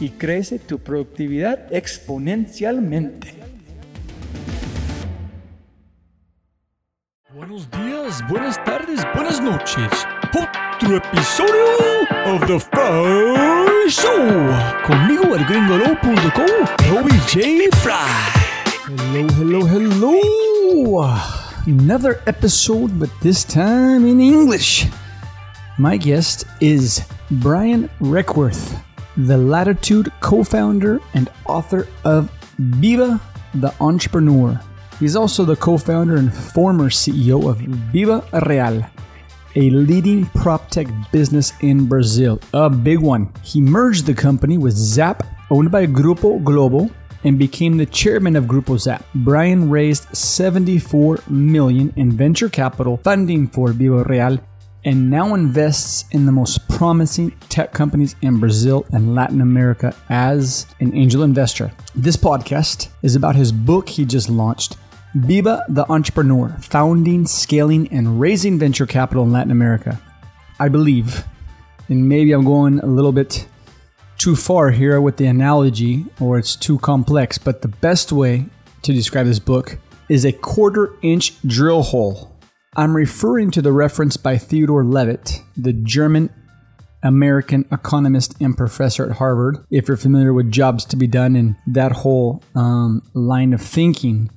y crece tu productividad exponencialmente. Buenos días, buenas tardes, buenas noches. Otro episodio of The Fry Show. Conmigo el gringolo.com, Robbie J. Fry. Hello, hello, hello. Another episode, but this time in English. My guest is Brian Requarth, the Latitud co founder and author of Viva the Entrepreneur. He's also the co founder and former CEO of Viva Real, a leading prop tech business in Brazil, a big one. He merged the company with Zap, owned by Grupo Globo, and became the chairman of Grupo Zap. Brian raised 74 million in venture capital funding for Viva Real and now invests in the most promising tech companies in Brazil and Latin America as an angel investor. This podcast is about his book he just launched, Viva the Entrepreneur Founding, Scaling, and Raising Venture Capital in Latin America. I believe, and maybe I'm going a little bit too far here with the analogy, or it's too complex, but the best way to describe this book is a quarter inch drill hole. I'm referring to the reference by Theodore Levitt, the German American economist and professor at Harvard. If you're familiar with jobs to be done and that whole um, line of thinking,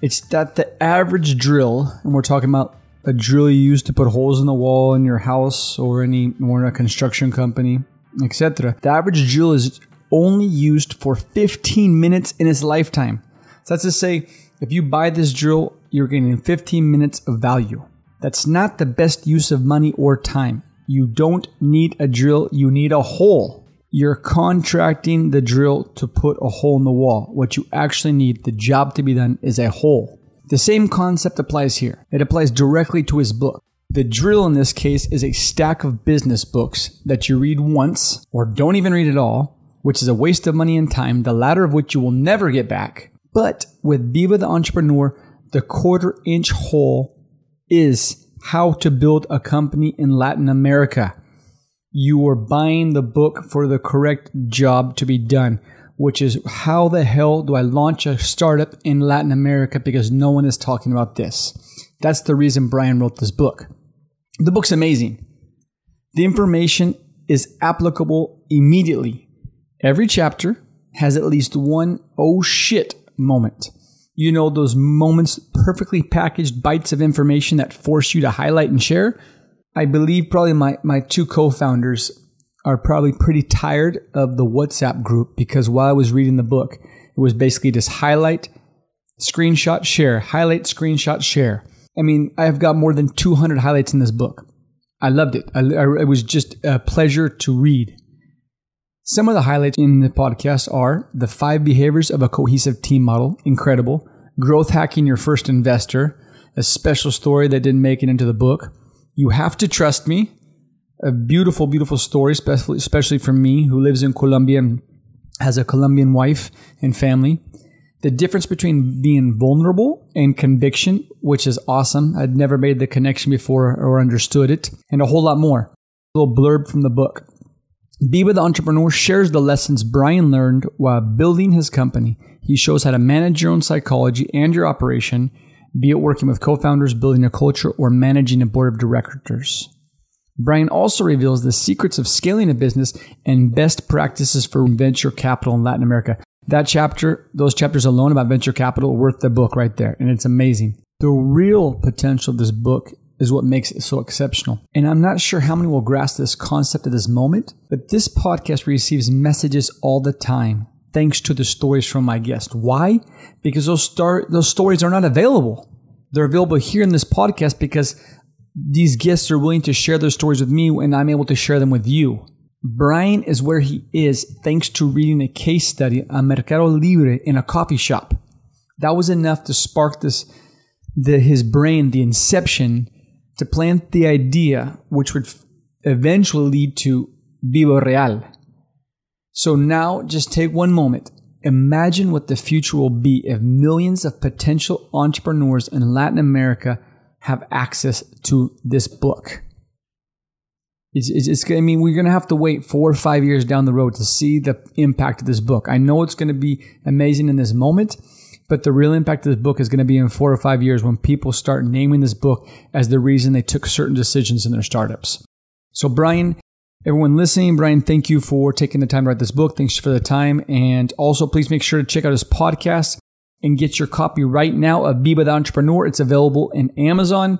it's that the average drill, and we're talking about a drill you use to put holes in the wall in your house or any or in a construction company, etc. The average drill is only used for 15 minutes in its lifetime. So that's to say, if you buy this drill, you're getting 15 minutes of value. That's not the best use of money or time. You don't need a drill, you need a hole. You're contracting the drill to put a hole in the wall. What you actually need, the job to be done, is a hole. The same concept applies here. It applies directly to his book. The drill in this case is a stack of business books that you read once or don't even read at all, which is a waste of money and time, the latter of which you will never get back. But with Viva the Entrepreneur, the quarter inch hole is how to build a company in Latin America. You are buying the book for the correct job to be done, which is how the hell do I launch a startup in Latin America because no one is talking about this. That's the reason Brian wrote this book. The book's amazing. The information is applicable immediately. Every chapter has at least one oh shit moment. You know, those moments, perfectly packaged bites of information that force you to highlight and share. I believe probably my, my two co founders are probably pretty tired of the WhatsApp group because while I was reading the book, it was basically just highlight, screenshot, share, highlight, screenshot, share. I mean, I've got more than 200 highlights in this book. I loved it. I, I, it was just a pleasure to read. Some of the highlights in the podcast are the five behaviors of a cohesive team model, incredible. Growth hacking your first investor, a special story that didn't make it into the book. You have to trust me, a beautiful, beautiful story, especially, especially for me who lives in Colombia and has a Colombian wife and family. The difference between being vulnerable and conviction, which is awesome. I'd never made the connection before or understood it, and a whole lot more. A little blurb from the book. Viva the entrepreneur shares the lessons Brian learned while building his company. He shows how to manage your own psychology and your operation, be it working with co founders, building a culture, or managing a board of directors. Brian also reveals the secrets of scaling a business and best practices for venture capital in Latin America. That chapter, those chapters alone about venture capital, worth the book right there. And it's amazing. The real potential of this book is what makes it so exceptional. And I'm not sure how many will grasp this concept at this moment, but this podcast receives messages all the time thanks to the stories from my guest. Why? Because those, star- those stories are not available. They're available here in this podcast because these guests are willing to share their stories with me and I'm able to share them with you. Brian is where he is thanks to reading a case study on Mercado Libre in a coffee shop. That was enough to spark this, the, his brain, the inception, to plant the idea, which would eventually lead to Viva Real. So now just take one moment. Imagine what the future will be if millions of potential entrepreneurs in Latin America have access to this book. It's, it's, it's, I mean, we're going to have to wait four or five years down the road to see the impact of this book. I know it's going to be amazing in this moment, but the real impact of this book is going to be in four or five years when people start naming this book as the reason they took certain decisions in their startups. So, Brian, everyone listening, Brian, thank you for taking the time to write this book. Thanks for the time. And also, please make sure to check out his podcast and get your copy right now of Viva the Entrepreneur. It's available in Amazon.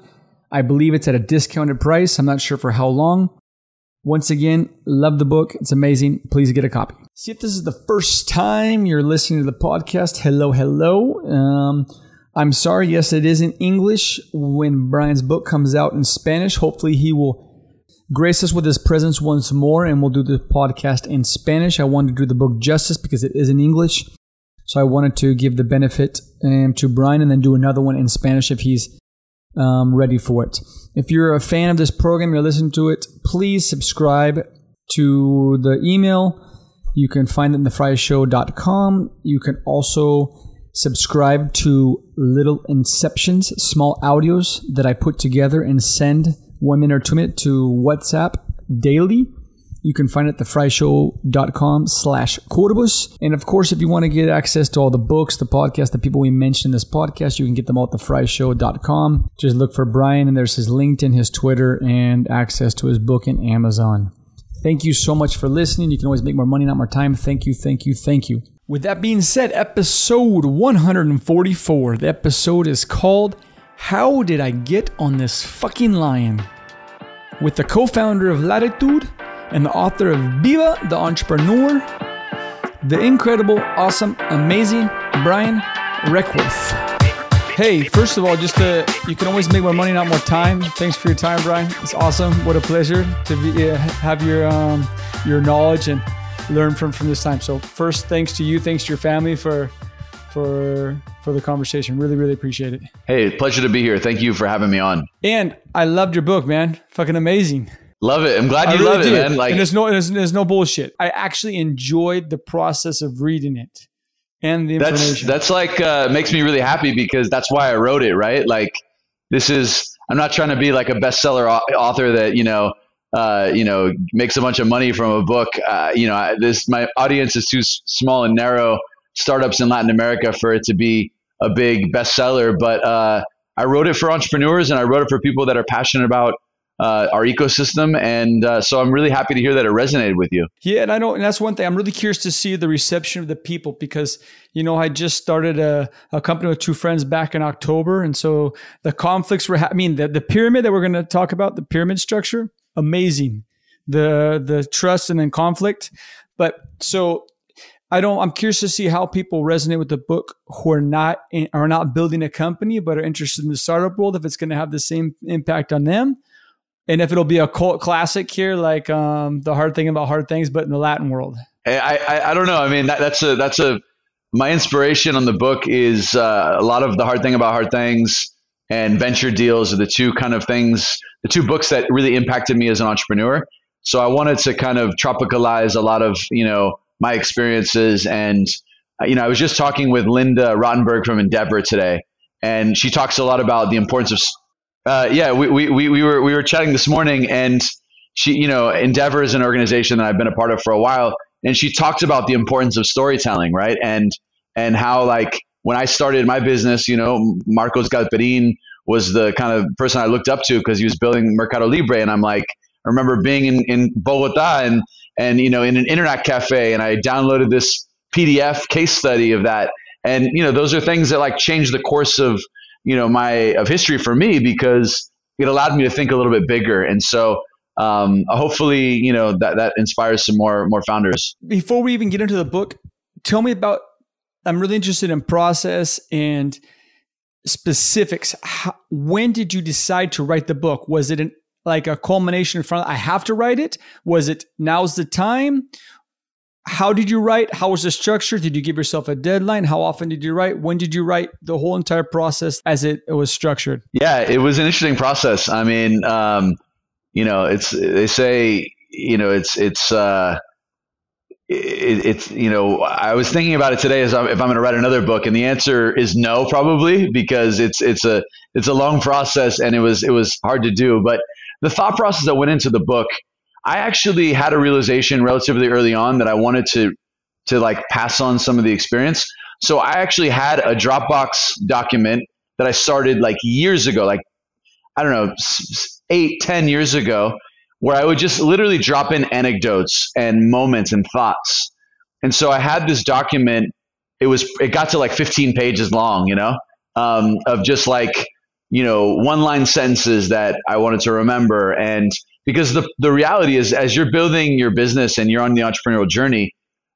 I believe it's at a discounted price. I'm not sure for how long. Once again, love the book. It's amazing. Please get a copy. See if this is the first time you're listening to the podcast. Hello, hello. Um, I'm sorry. Yes, it is in English. When Brian's book comes out in Spanish, hopefully he will grace us with his presence once more and we'll do the podcast in Spanish. I wanted to do the book justice because it is in English. So I wanted to give the benefit um, to Brian and then do another one in Spanish if he's um, ready for it. If you're a fan of this program, you're listening to it, please subscribe to the email. You can find it in thefryshow.com. You can also subscribe to little inceptions, small audios that I put together and send one minute or two minute to WhatsApp daily. You can find it at thefryshow.com slash Corvus. And of course, if you want to get access to all the books, the podcast, the people we mentioned in this podcast, you can get them all at thefryshow.com. Just look for Brian and there's his LinkedIn, his Twitter, and access to his book in Amazon. Thank you so much for listening. You can always make more money, not more time. Thank you, thank you, thank you. With that being said, episode 144. The episode is called How Did I Get on This Fucking Lion? With the co founder of Latitud and the author of Viva the Entrepreneur, the incredible, awesome, amazing Brian Requarth. Hey, first of all, just to, you can always make more money, not more time. Thanks for your time, Brian. It's awesome. What a pleasure to be, uh, have your um, your knowledge and learn from from this time. So, first, thanks to you, thanks to your family for for for the conversation. Really, really appreciate it. Hey, pleasure to be here. Thank you for having me on. And I loved your book, man. Fucking amazing. Love it. I'm glad you really love did. it, man. Like, and there's no, there's, there's no bullshit. I actually enjoyed the process of reading it and the information. That's, that's like, uh, makes me really happy because that's why I wrote it, right? Like, this is, I'm not trying to be like a bestseller author that, you know, uh, you know, makes a bunch of money from a book. Uh, you know, this, my audience is too small and narrow startups in Latin America for it to be a big bestseller. But, uh, I wrote it for entrepreneurs and I wrote it for people that are passionate about uh, our ecosystem. And uh, so I'm really happy to hear that it resonated with you. Yeah, and I know, and that's one thing. I'm really curious to see the reception of the people because you know I just started a, a company with two friends back in October, and so the conflicts were. Ha- I mean, the the pyramid that we're going to talk about, the pyramid structure, amazing. The the trust and then conflict, but so I don't. I'm curious to see how people resonate with the book who are not in, are not building a company but are interested in the startup world. If it's going to have the same impact on them, and if it'll be a cult classic here, like um, the hard thing about hard things, but in the Latin world. I I, I don't know. I mean, that, that's a that's a my inspiration on the book is uh, a lot of the hard thing about hard things and venture deals are the two kind of things, the two books that really impacted me as an entrepreneur. So I wanted to kind of tropicalize a lot of you know my experiences. And, uh, you know, I was just talking with Linda Rottenberg from Endeavor today, and she talks a lot about the importance of, uh, yeah, we, we, we, were, we were chatting this morning and she, you know, Endeavor is an organization that I've been a part of for a while. And she talked about the importance of storytelling, right? And, and how like when I started my business, you know, Marcos Galperin was the kind of person I looked up to because he was building Mercado Libre. And I'm like, I remember being in, in Bogota and and you know in an internet cafe and I downloaded this PDF case study of that and you know those are things that like change the course of you know my of history for me because it allowed me to think a little bit bigger and so um, hopefully you know that that inspires some more more founders before we even get into the book tell me about i'm really interested in process and specifics How, when did you decide to write the book was it an like a culmination in front of, I have to write it? Was it now's the time? How did you write? How was the structure? Did you give yourself a deadline? How often did you write? When did you write the whole entire process as it, it was structured? Yeah, it was an interesting process. I mean, um, you know, it's they say, you know, it's it's uh, it, it's you know, I was thinking about it today as if I'm going to write another book, and the answer is no, probably because it's it's a it's a long process and it was it was hard to do, but the thought process that went into the book, I actually had a realization relatively early on that I wanted to to like pass on some of the experience. So I actually had a Dropbox document that I started like years ago, like I don't know, eight, ten years ago, where I would just literally drop in anecdotes and moments and thoughts. And so I had this document. It was it got to like 15 pages long, you know, um, of just like you know, one line sentences that I wanted to remember. And because the, the reality is, as you're building your business and you're on the entrepreneurial journey,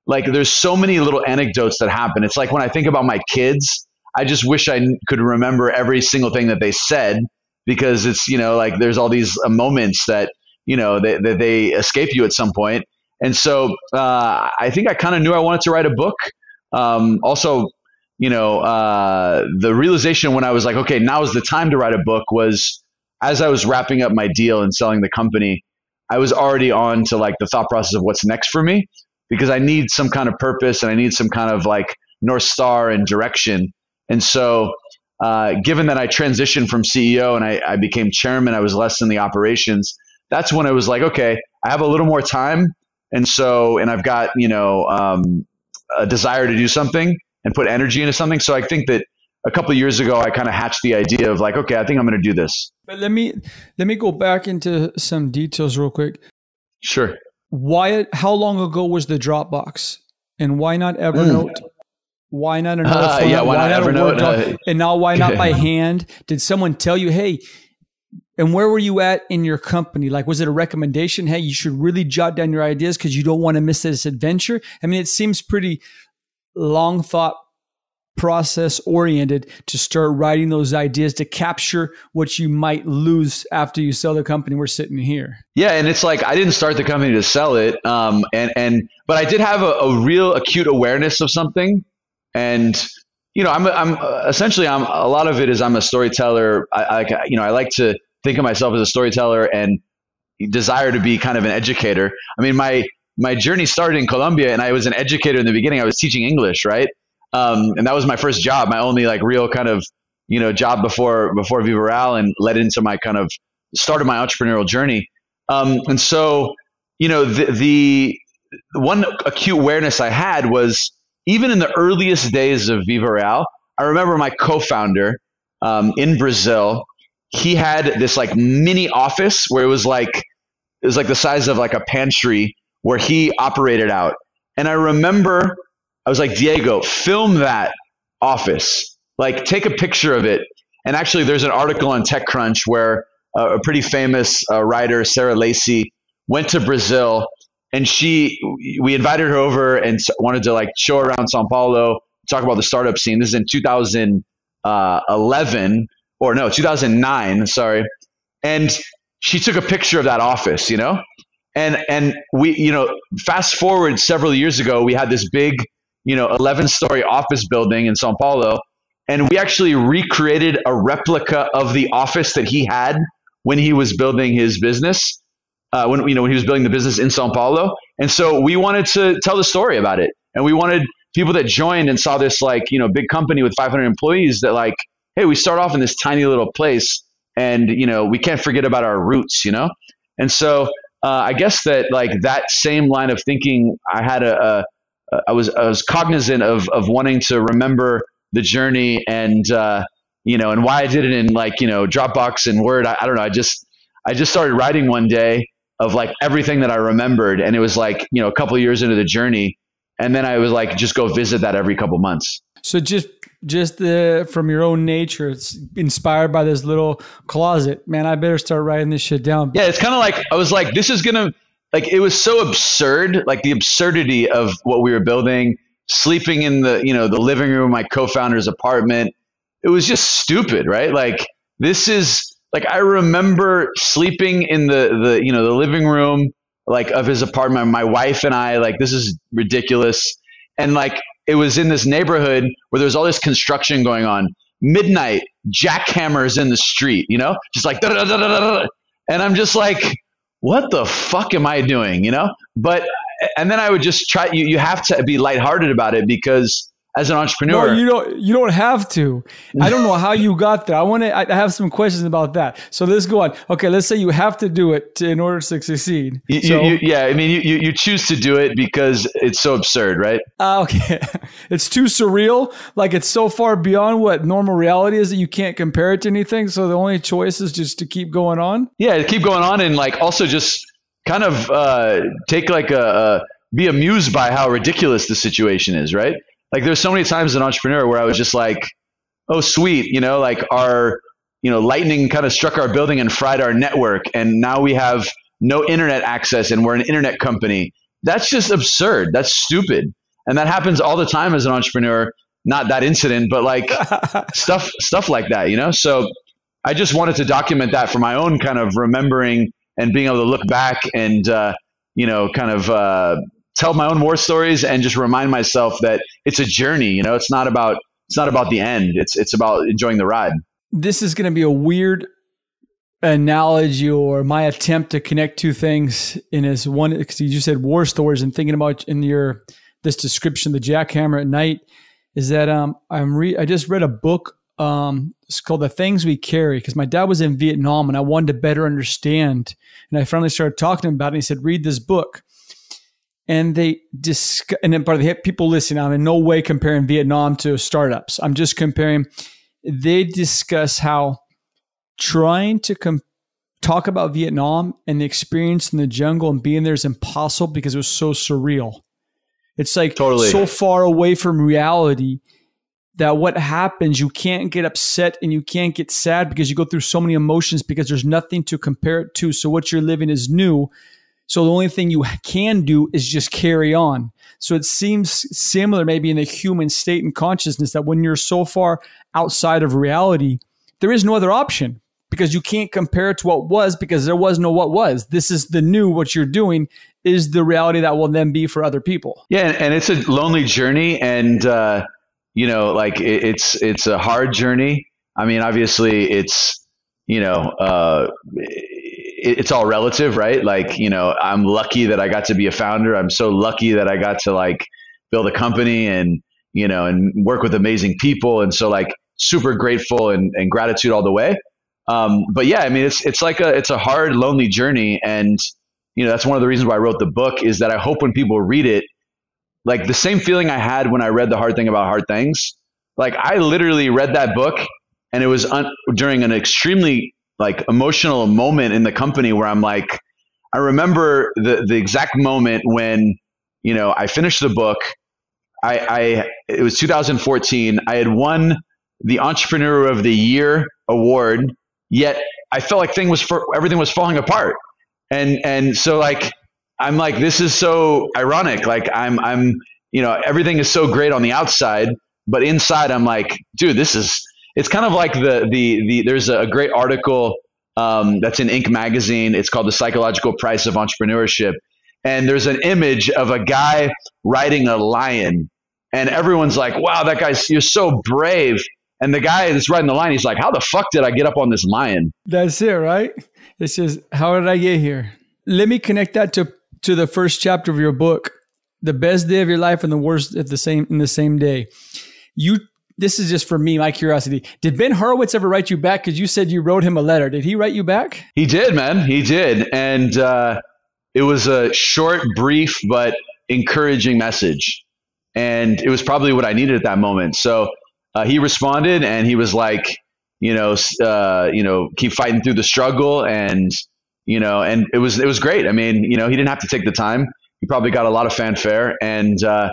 like there's so many little anecdotes that happen. It's like when I think about my kids, I just wish I could remember every single thing that they said because it's, you know, like there's all these uh, moments that, you know, that, that they escape you at some point. And so uh, I think I kind of knew I wanted to write a book. Um, also, you know, uh, the realization when I was like, okay, now is the time to write a book was as I was wrapping up my deal and selling the company, I was already on to like the thought process of what's next for me because I need some kind of purpose and I need some kind of like North Star and direction. And so, uh, given that I transitioned from CEO and I, I became chairman, I was less in the operations. That's when I was like, okay, I have a little more time. And so, and I've got, you know, um, a desire to do something and put energy into something. So I think that a couple years ago, I kind of hatched the idea of like, okay, I think I'm going to do this. But let me let me go back into some details real quick. Sure. Why? How long ago was the Dropbox, and why not Evernote? Mm. Why not another uh, Yeah, why, why not, Evernote? Uh, and now why not by hand? Did someone tell you, hey? And where were you at in your company? Like, was it a recommendation? Hey, you should really jot down your ideas because you don't want to miss this adventure. I mean, it seems pretty long thought process oriented to start writing those ideas to capture what you might lose after you sell the company we're sitting here yeah and it's like i didn't start the company to sell it um, and and but i did have a, a real acute awareness of something and you know i'm i'm essentially i'm a lot of it is i'm a storyteller I, I you know i like to think of myself as a storyteller and desire to be kind of an educator i mean my my journey started in Colombia, and I was an educator in the beginning. I was teaching English, right? Um, and that was my first job, my only like real kind of you know job before before Viva Real, and led into my kind of started my entrepreneurial journey. Um, and so, you know, the, the one acute awareness I had was even in the earliest days of Viva Real, I remember my co-founder um, in Brazil. He had this like mini office where it was like it was like the size of like a pantry where he operated out. And I remember I was like, Diego, film that office. Like, take a picture of it. And actually, there's an article on TechCrunch where uh, a pretty famous uh, writer, Sarah Lacy, went to Brazil and she we invited her over and wanted to like show around Sao Paulo, talk about the startup scene. This is in 2011 uh, or no 2009, sorry, and she took a picture of that office, you know, and and we you know fast forward several years ago, we had this big you know 11 story office building in Sao Paulo, and we actually recreated a replica of the office that he had when he was building his business uh, when you know when he was building the business in Sao Paulo, and so we wanted to tell the story about it, and we wanted people that joined and saw this like you know big company with 500 employees that like, hey, we start off in this tiny little place, and you know we can't forget about our roots, you know, and so uh, I guess that like that same line of thinking, I had a, a I was I was cognizant of of wanting to remember the journey and uh, you know and why I did it in like you know Dropbox and Word. I, I don't know. I just I just started writing one day of like everything that I remembered. And it was like, you know, a couple years into the journey. And then I was like, just go visit that every couple months. So just just uh, from your own nature, it's inspired by this little closet. Man, I better start writing this shit down. Yeah, it's kind of like I was like, this is gonna like it was so absurd, like the absurdity of what we were building, sleeping in the you know the living room of my co-founder's apartment. It was just stupid, right? Like this is like I remember sleeping in the the you know the living room like of his apartment. My wife and I like this is ridiculous, and like it was in this neighborhood where there was all this construction going on. Midnight jackhammers in the street, you know, just like and I'm just like, what the fuck am I doing, you know? But and then I would just try. You you have to be lighthearted about it because as an entrepreneur. No, you don't. You don't have to. I don't know how you got there. I want to. I have some questions about that. So let's go on. Okay, let's say you have to do it to, in order to succeed. You, so, you, yeah, I mean, you, you choose to do it because it's so absurd, right? Uh, okay, it's too surreal. Like it's so far beyond what normal reality is that you can't compare it to anything. So the only choice is just to keep going on. Yeah, keep going on, and like also just kind of uh, take like a, a be amused by how ridiculous the situation is, right? Like there's so many times as an entrepreneur where I was just like, oh sweet, you know, like our you know lightning kind of struck our building and fried our network, and now we have no internet access and we're an internet company. That's just absurd. That's stupid, and that happens all the time as an entrepreneur. Not that incident, but like stuff stuff like that, you know. So I just wanted to document that for my own kind of remembering and being able to look back and uh, you know kind of uh, tell my own war stories and just remind myself that it's a journey. You know, it's not about it's not about the end. It's it's about enjoying the ride. This is going to be a weird analogy or my attempt to connect two things in as one because you just said war stories and thinking about in your this description the jackhammer at night is that um I'm re I just read a book um it's called the things we carry because my dad was in Vietnam and I wanted to better understand and I finally started talking to him about it and he said read this book and they discuss, and then, but the people listening, I'm in no way comparing Vietnam to startups. I'm just comparing. They discuss how trying to com- talk about Vietnam and the experience in the jungle and being there is impossible because it was so surreal. It's like totally. so far away from reality that what happens, you can't get upset and you can't get sad because you go through so many emotions because there's nothing to compare it to. So what you're living is new. So the only thing you can do is just carry on. So it seems similar maybe in the human state and consciousness that when you're so far outside of reality, there is no other option because you can't compare it to what was because there was no what was. This is the new, what you're doing is the reality that will then be for other people. Yeah. And it's a lonely journey. And, uh, you know, like it, it's, it's a hard journey. I mean, obviously it's, you know, uh, it's all relative, right? Like, you know, I'm lucky that I got to be a founder. I'm so lucky that I got to like build a company and, you know, and work with amazing people. And so like super grateful and, and gratitude all the way. Um, but yeah, I mean, it's, it's like a, it's a hard, lonely journey. And, you know, that's one of the reasons why I wrote the book is that I hope when people read it, like the same feeling I had when I read the hard thing about hard things, like I literally read that book and it was un- during an extremely like emotional moment in the company where I'm like, I remember the the exact moment when you know I finished the book. I, I it was 2014. I had won the Entrepreneur of the Year award, yet I felt like thing was for, everything was falling apart, and and so like I'm like, this is so ironic. Like I'm, I'm, you know, everything is so great on the outside, but inside I'm like, dude, this is, it's kind of like the, the, the, there's a great article um, that's in Inc. magazine. It's called The Psychological Price of Entrepreneurship. And there's an image of a guy riding a lion. And everyone's like, wow, that guy's, you're so brave. And the guy that's riding the lion, he's like, how the fuck did I get up on this lion? That's it, right? It says, how did I get here? Let me connect that to, to the first chapter of your book, the best day of your life and the worst at the same, in the same day. You this is just for me, my curiosity. Did Ben Horowitz ever write you back? Because you said you wrote him a letter. Did he write you back? He did, man. He did. And uh, it was a short, brief, but encouraging message. And it was probably what I needed at that moment. So uh, he responded and he was like, you know, uh, you know, keep fighting through the struggle. And, you know, and it was, it was great. I mean, you know, he didn't have to take the time. He probably got a lot of fanfare. And, uh,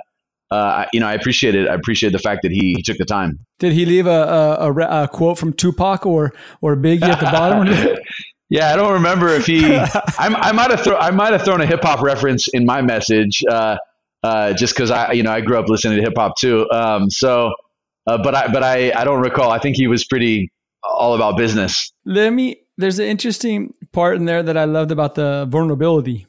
uh, you know, I appreciate it. I appreciate the fact that he, he took the time. Did he leave a, a, a, quote from Tupac or or Biggie at the bottom? yeah, I don't remember if he. I, I might have thrown I might have thrown a hip hop reference in my message, uh, uh, just because I you know I grew up listening to hip hop too. Um, so, uh, but I but I I don't recall. I think he was pretty all about business. Let me. There's an interesting part in there that I loved about the vulnerability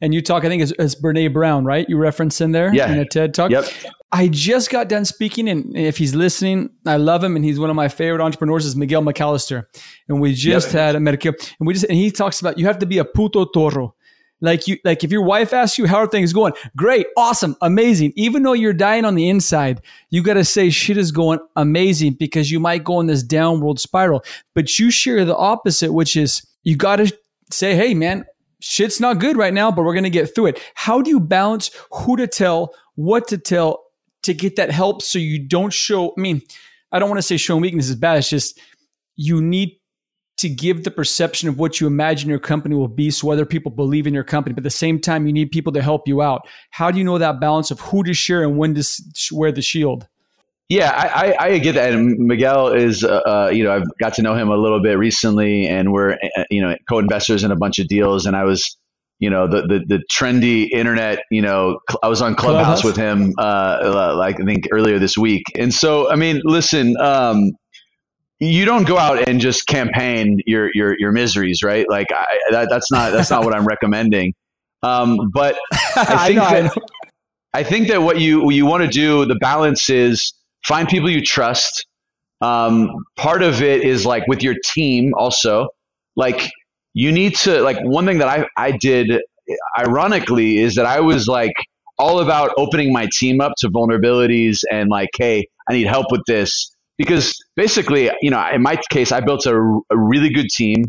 and you talk, I think it's, it's Brene Brown, right? You reference in there yeah. in a TED talk. Yep. I just got done speaking, and if he's listening, I love him, and he's one of my favorite entrepreneurs. Is Miguel McAllister, and we just yep. had a medical, and we just and he talks about you have to be a puto toro, like you like if your wife asks you how are things going, great, awesome, amazing. Even though you're dying on the inside, you got to say shit is going amazing because you might go in this downward spiral. But you share the opposite, which is you got to say, hey man, shit's not good right now, but we're going to get through it. How do you balance who to tell, what to tell to get that help so you don't show? I mean, I don't want to say showing weakness is bad. It's just you need to give the perception of what you imagine your company will be so other people believe in your company. But at the same time, you need people to help you out. How do you know that balance of who to share and when to wear the shield? Yeah, I, I, I, get that. And Miguel is, uh, uh, you know, I've got to know him a little bit recently, and we're, uh, you know, co-investors in a bunch of deals. And I was, you know, the the, the trendy internet, you know, I was on Clubhouse, Clubhouse? with him, uh, uh, like I think earlier this week. And so, I mean, listen, um, you don't go out and just campaign your your your miseries, right? Like I, that, that's not that's not what I'm recommending. Um, but I think I know, that I, I think that what you what you want to do, the balance is find people you trust. Um, part of it is like with your team also, like you need to, like one thing that I, I did ironically is that I was like all about opening my team up to vulnerabilities and like, Hey, I need help with this because basically, you know, in my case, I built a, a really good team.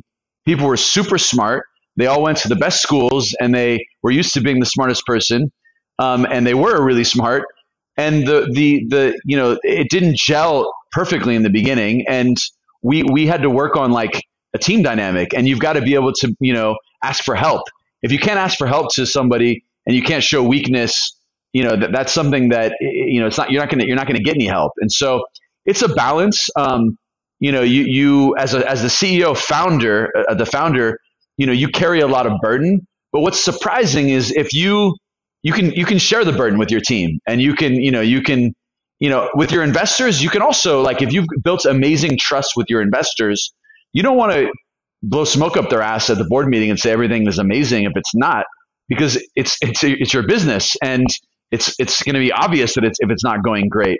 People were super smart. They all went to the best schools and they were used to being the smartest person. Um, and they were really smart and the the the you know it didn't gel perfectly in the beginning. And we we had to work on like a team dynamic. And you've got to be able to you know ask for help. If you can't ask for help to somebody and you can't show weakness you know that, that's something that you know it's not you're not gonna you're not gonna get any help. And so it's a balance. Um, you know you you as a as the ceo founder uh, the founder you know you carry a lot of burden. But what's surprising is if you you can you can share the burden with your team and you can you know you can you know with your investors you can also like if you've built amazing trust with your investors you don't want to blow smoke up their ass at the board meeting and say everything is amazing if it's not because it's it's it's your business and it's it's going to be obvious that it's if it's not going great.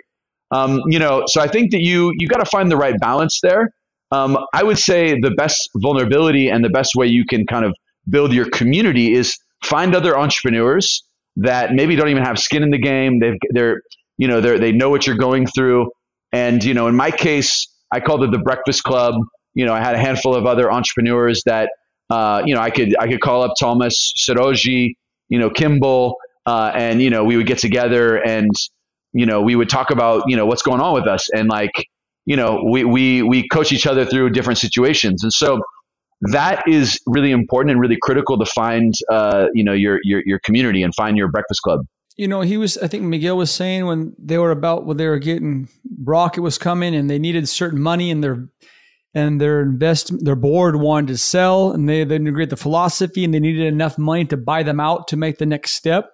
Um, you know so i think that you you got to find the right balance there. Um, i would say the best vulnerability and the best way you can kind of build your community is find other entrepreneurs that maybe don't even have skin in the game. They've they're you know they they know what you're going through, and you know in my case, I called it the Breakfast Club. You know, I had a handful of other entrepreneurs that uh, you know I could I could call up Thomas Siroji, you know Kimball, uh, and you know we would get together and you know we would talk about you know what's going on with us and like you know we we we coach each other through different situations and so that is really important and really critical to find uh, you know your, your your community and find your breakfast club you know he was i think miguel was saying when they were about when they were getting rocket was coming and they needed certain money and their and their invest their board wanted to sell and they didn't agree the philosophy and they needed enough money to buy them out to make the next step.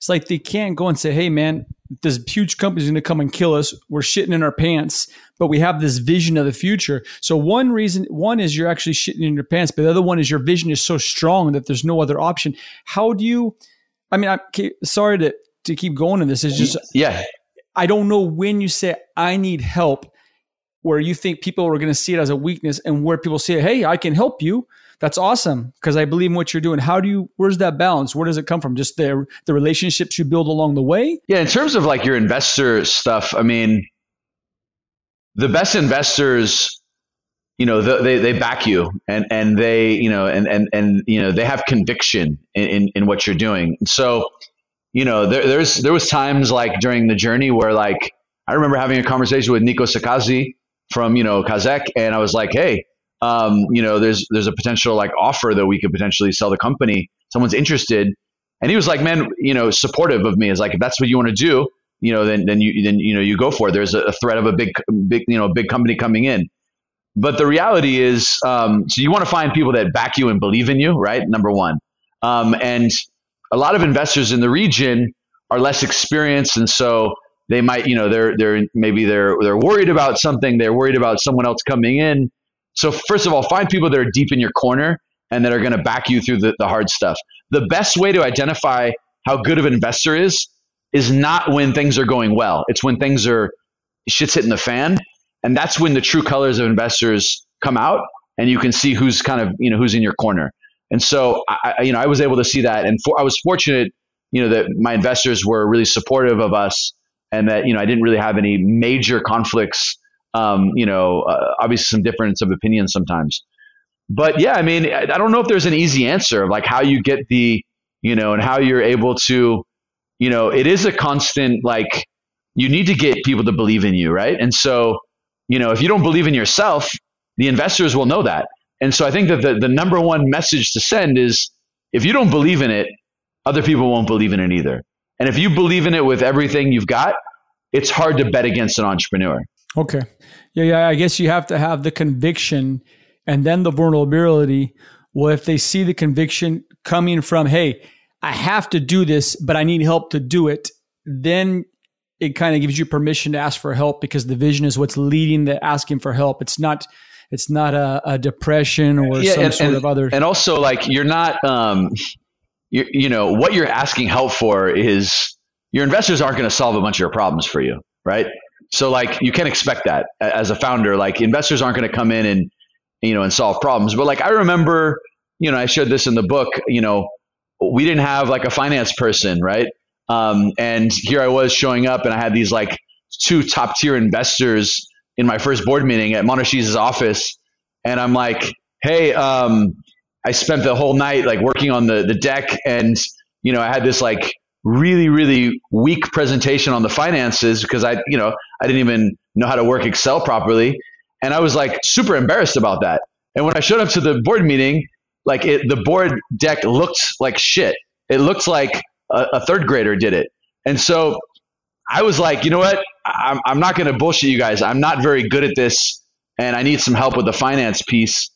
It's like they can't go and say, "Hey, man, this huge company's going to come and kill us. We're shitting in our pants, but we have this vision of the future." So one reason, one is you're actually shitting in your pants, but the other one is your vision is so strong that there's no other option. How do you? I mean, I'm sorry to to keep going in this. It's just yeah. I don't know when you say I need help, where you think people are going to see it as a weakness, and where people say, "Hey, I can help you." That's awesome because I believe in what you're doing. How do you? Where's that balance? Where does it come from? Just the the relationships you build along the way. Yeah, in terms of like your investor stuff, I mean, the best investors, you know, the, they they back you and and they you know and and and you know they have conviction in in, in what you're doing. So, you know, there, there's there was times like during the journey where like I remember having a conversation with Nico Szekasy from you know Kaszek, and I was like, hey um, you know, there's there's a potential like offer that we could potentially sell the company. Someone's interested, and he was like, man, you know, supportive of me. Is like, if that's what you want to do, you know, then then you then you know you go for it. There's a, threat of a big big you know big company coming in, but the reality is, um, so you want to find people that back you and believe in you, right? Number one, um, and a lot of investors in the region are less experienced, and so they might, you know, they're they're maybe they're they're worried about something. They're worried about someone else coming in so first of all, find people that are deep in your corner and that are going to back you through the, the hard stuff. The best way to identify how good of an investor is is not when things are going well. It's when things are shit's hitting the fan, and that's when the true colors of investors come out, and you can see who's kind of you know who's in your corner. And so I, you know I was able to see that, and for, I was fortunate, you know, that my investors were really supportive of us, and that you know I didn't really have any major conflicts um, you know, uh, obviously some difference of opinion sometimes. But yeah, I mean, I don't know if there's an easy answer of like how you get the, you know, and how you're able to, you know, it is a constant like you need to get people to believe in you, right? And so, you know, if you don't believe in yourself, the investors will know that. And so I think that the, the number one message to send is if you don't believe in it, other people won't believe in it either. And if you believe in it with everything you've got, it's hard to bet against an entrepreneur. Okay. Yeah, yeah. I guess you have to have the conviction and then the vulnerability. Well, if they see the conviction coming from, hey, I have to do this, but I need help to do it, then it kind of gives you permission to ask for help because the vision is what's leading the asking for help. It's not it's not a, a depression or yeah, some and, sort and, of other and also like you're not um you, you know what you're asking help for is your investors aren't going to solve a bunch of your problems for you right so like you can't expect that as a founder. Like investors aren't going to come in and you know and solve problems. But like I remember, you know, I shared this in the book. You know, we didn't have like a finance person, right? Um, and here I was showing up, and I had these like two top tier investors in my first board meeting at Monashees's office, and I'm like, hey, um, I spent the whole night like working on the the deck, and you know, I had this like really really weak presentation on the finances because I you know I didn't even know how to work Excel properly. And I was like super embarrassed about that. And when I showed up to the board meeting like it the board deck looked like shit. It looked like a, a third grader did it. And so I was like you know what? I'm, I'm not going to bullshit you guys. I'm not very good at this and I need some help with the finance piece.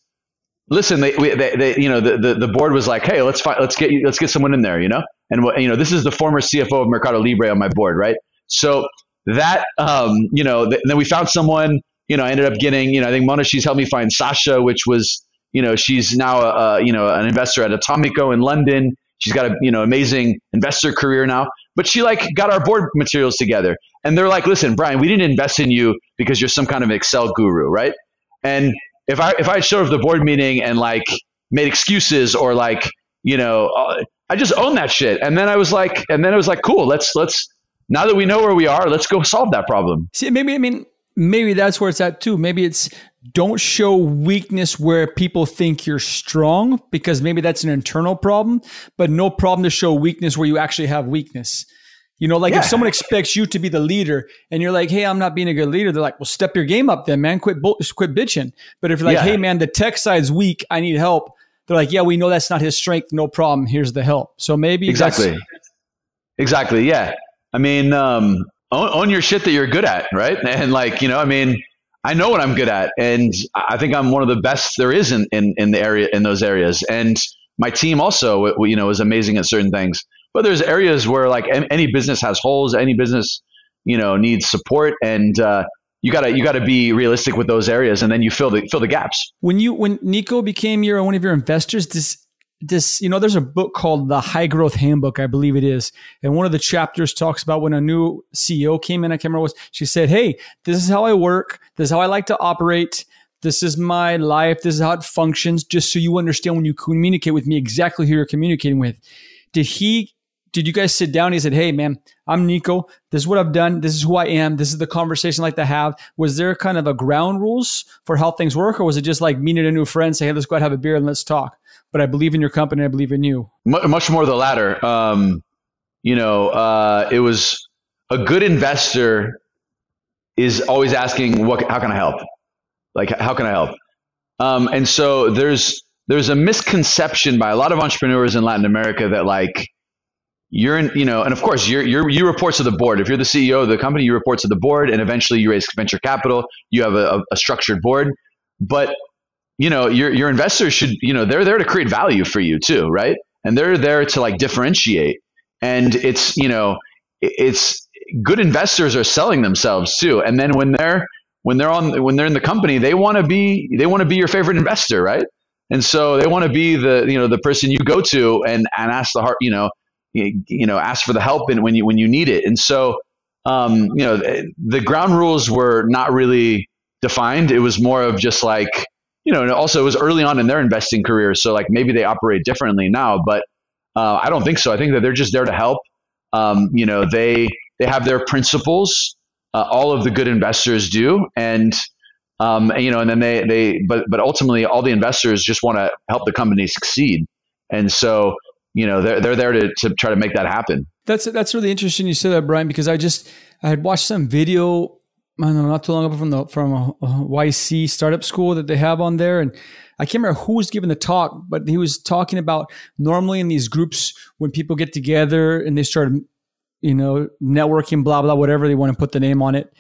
Listen, they, they, they, you know, the, the, the, board was like, hey, let's find, let's get let's get someone in there, you know. And what you know, this is the former CFO of Mercado Libre on my board, right? So that, um, you know, th- then we found someone. You know, I ended up getting, you know, I think Monashees helped me find Sasha, which was, you know, she's now, a, a, you know, an investor at Atomico in London. She's got a, you know, amazing investor career now. But she like got our board materials together, and they're like, listen, Brian, we didn't invest in you because you're some kind of Excel guru, right? And if I if I showed up the board meeting and like made excuses or like you know uh, I just own that shit and then I was like and then it was like cool let's let's now that we know where we are let's go solve that problem. See maybe I mean maybe that's where it's at too. Maybe it's don't show weakness where people think you're strong because maybe that's an internal problem, but no problem to show weakness where you actually have weakness. You know, like yeah. if someone expects you to be the leader and you're like, "Hey, I'm not being a good leader," they're like, "Well, step your game up, then, man. Quit, quit bitching." But if you're like, yeah. "Hey, man, the tech side's weak. I need help," they're like, "Yeah, we know that's not his strength. No problem. Here's the help." So maybe exactly, exactly, yeah. I mean, um, own, own, your shit that you're good at, right? And like, you know, I mean, I know what I'm good at, and I think I'm one of the best there is in, in, in the area in those areas. And my team also, you know, is amazing at certain things. But there's areas where like any business has holes, any business, you know, needs support, and uh, you gotta you gotta be realistic with those areas, and then you fill the fill the gaps. When you when Nico became your one of your investors, this this you know there's a book called the high growth handbook i believe it is. And one of the chapters talks about when a new ceo came in i can't remember what she said hey this is how i work. This is how i like to operate. This is my life. This is how it functions just so you understand when you communicate with me exactly who you're communicating with. Did he did you guys sit down he said hey man i'm nico. This is what i've done. This is who i am. This is the conversation I like to have. Was there kind of a ground rules for how things work or was it just like meeting a new friend say hey let's go out have a beer and let's talk but I believe in your company. I believe in you. Much more the latter. Um, you know, uh, it was a good investor is always asking, "What? How can I help? Like, how can I help?" Um, and so there's there's a misconception by a lot of entrepreneurs in Latin America that like you're in, you know, and of course you're, you're, you report to the board. If you're the CEO of the company, you report to the board and eventually you raise venture capital. You have a, a structured board, but you know, your your investors should, you know, they're there to create value for you too, right? And they're there to like differentiate. And it's, you know, it's good investors are selling themselves too. And then when they're when they're on when they're in the company, they want to be they want to be your favorite investor, right? And so they want to be the you know the person you go to and and ask the heart, you know, you, know, ask for the help and when you when you need it. And so um, you know, the ground rules were not really defined. It was more of just like you know, and also it was early on in their investing careers, so like maybe they operate differently now, but uh, I don't think so. I think that they're just there to help. Um, you know, they they have their principles. Uh, all of the good investors do, and um, and, you know, and then they they but but ultimately, all the investors just want to help the company succeed, and so you know they're they're there to to try to make that happen. That's that's really interesting you said that, Brian, because I just I had watched some video I don't know, not too long ago from the from a, a YC startup school that they have on there, and I can't remember who was giving the talk, but he was talking about normally in these groups when people get together and they start, you know, networking, blah blah, whatever they want to put the name on it,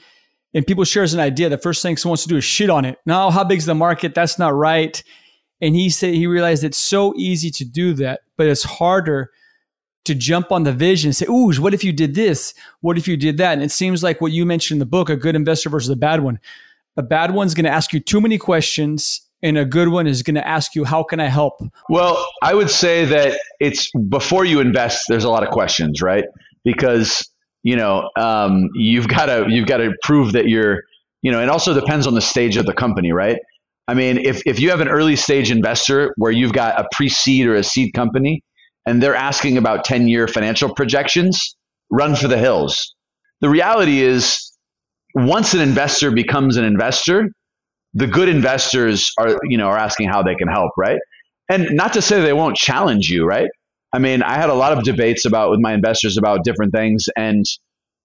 and people shares an idea. The first thing someone wants to do is shit on it. Now, how big's the market? That's not right. And he said he realized it's so easy to do that, but it's harder to jump on the vision and say, ooh, what if you did this? What if you did that? And it seems like what you mentioned in the book, a good investor versus a bad one. A bad one's going to ask you too many questions and a good one is going to ask you, how can I help? Well, I would say that it's before you invest, there's a lot of questions, right? Because, you know, um, you've got to, you've got to prove that you're, you know, it also depends on the stage of the company, right? I mean, if, if you have an early stage investor where you've got a pre seed or a seed company, and they're asking about 10 year financial projections, run for the hills. The reality is, once an investor becomes an investor, the good investors are, you know, are asking how they can help, right? And not to say they won't challenge you, right? I mean, I had a lot of debates about with my investors about different things, and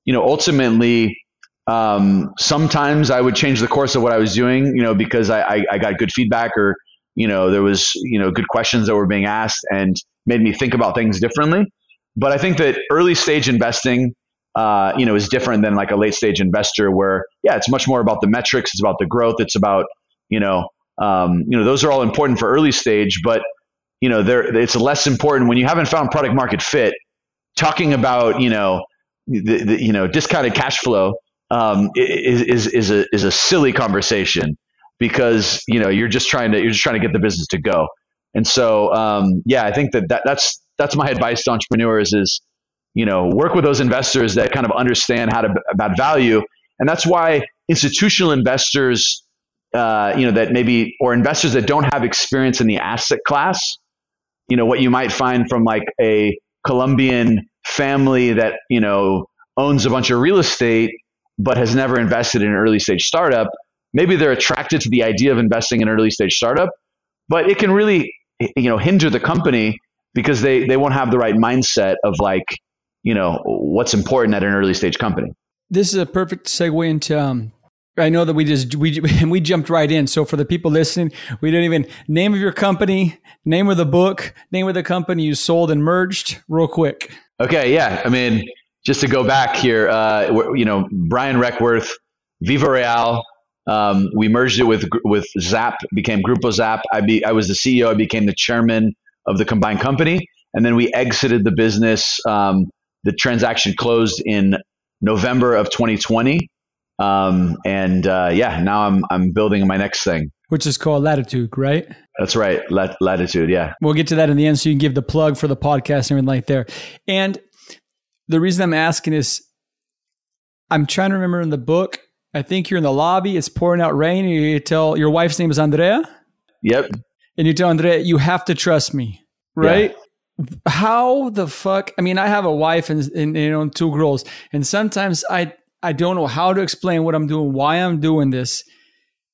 you know, ultimately, um, sometimes I would change the course of what I was doing, you know, because I, I, I got good feedback or you know there was you know good questions that were being asked, and made me think about things differently. But I think that early stage investing, uh, you know, is different than like a late stage investor where, yeah, it's much more about the metrics. It's about the growth. It's about, you know, um, you know, those are all important for early stage, but you know, there, it's less important when you haven't found product market fit. Talking about, you know, the, the you know, discounted cash flow um, is, is, is a, is a silly conversation because, you know, you're just trying to, you're just trying to get the business to go. And so, um, yeah, I think that, that that's that's my advice to entrepreneurs is, you know, work with those investors that kind of understand how to about value, and that's why institutional investors, uh, you know, that maybe or investors that don't have experience in the asset class, you know, what you might find from like a Colombian family that you know owns a bunch of real estate but has never invested in an early stage startup. Maybe they're attracted to the idea of investing in an early stage startup, but it can really you know hinder the company because they they won't have the right mindset of like you know what's important at an early stage company this is a perfect segue into um, I know that we just we we jumped right in. So for the people listening, we didn't even name of your company, name of the book, name of the company you sold and merged, real quick. Okay, yeah. I mean, just to go back here, uh, you know, Brian Requarth, Viva Real, Um, we merged it with with Zap, became Grupo Zap. I be I was the CEO. I became the chairman of the combined company, and then we exited the business. Um, the transaction closed in November of 2020, um, and uh, yeah, now I'm I'm building my next thing, which is called Latitud, right? That's right, Lat- Latitud. Yeah, we'll get to that in the end, so you can give the plug for the podcast and everything like there. And the reason I'm asking is, I'm trying to remember in the book. I think you're in the lobby. It's pouring out rain. And you tell your wife's name is Andrea. Yep. And you tell Andrea, you have to trust me, right? Yeah. How the fuck? I mean, I have a wife and, and you know two girls, and sometimes I I don't know how to explain what I'm doing, why I'm doing this.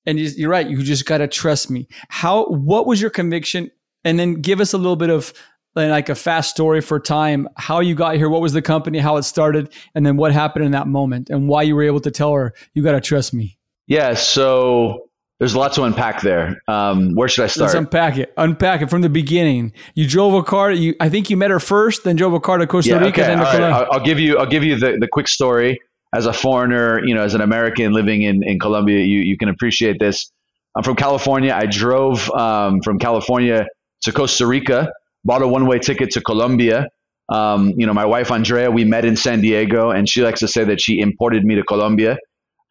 And you're right. You just got to trust me. How, what was your conviction? And then give us a little bit of like a fast story for time, how you got here, what was the company, how it started, and then what happened in that moment and why you were able to tell her, you got to trust me. Yeah. So there's a lot to unpack there. Um, where should I start? Let's unpack it. Unpack it from the beginning. You drove a car. You, I think you met her first, then drove a car to Costa yeah, Rica. Okay. Then to right. I'll, I'll give you. I'll give you the, the quick story as a foreigner, you know, as an American living in, in Colombia, you, you can appreciate this. I'm from California. I drove um, from California to Costa Rica, bought a one way ticket to Colombia. Um, you know, my wife Andrea, we met in San Diego, and she likes to say that she imported me to Colombia.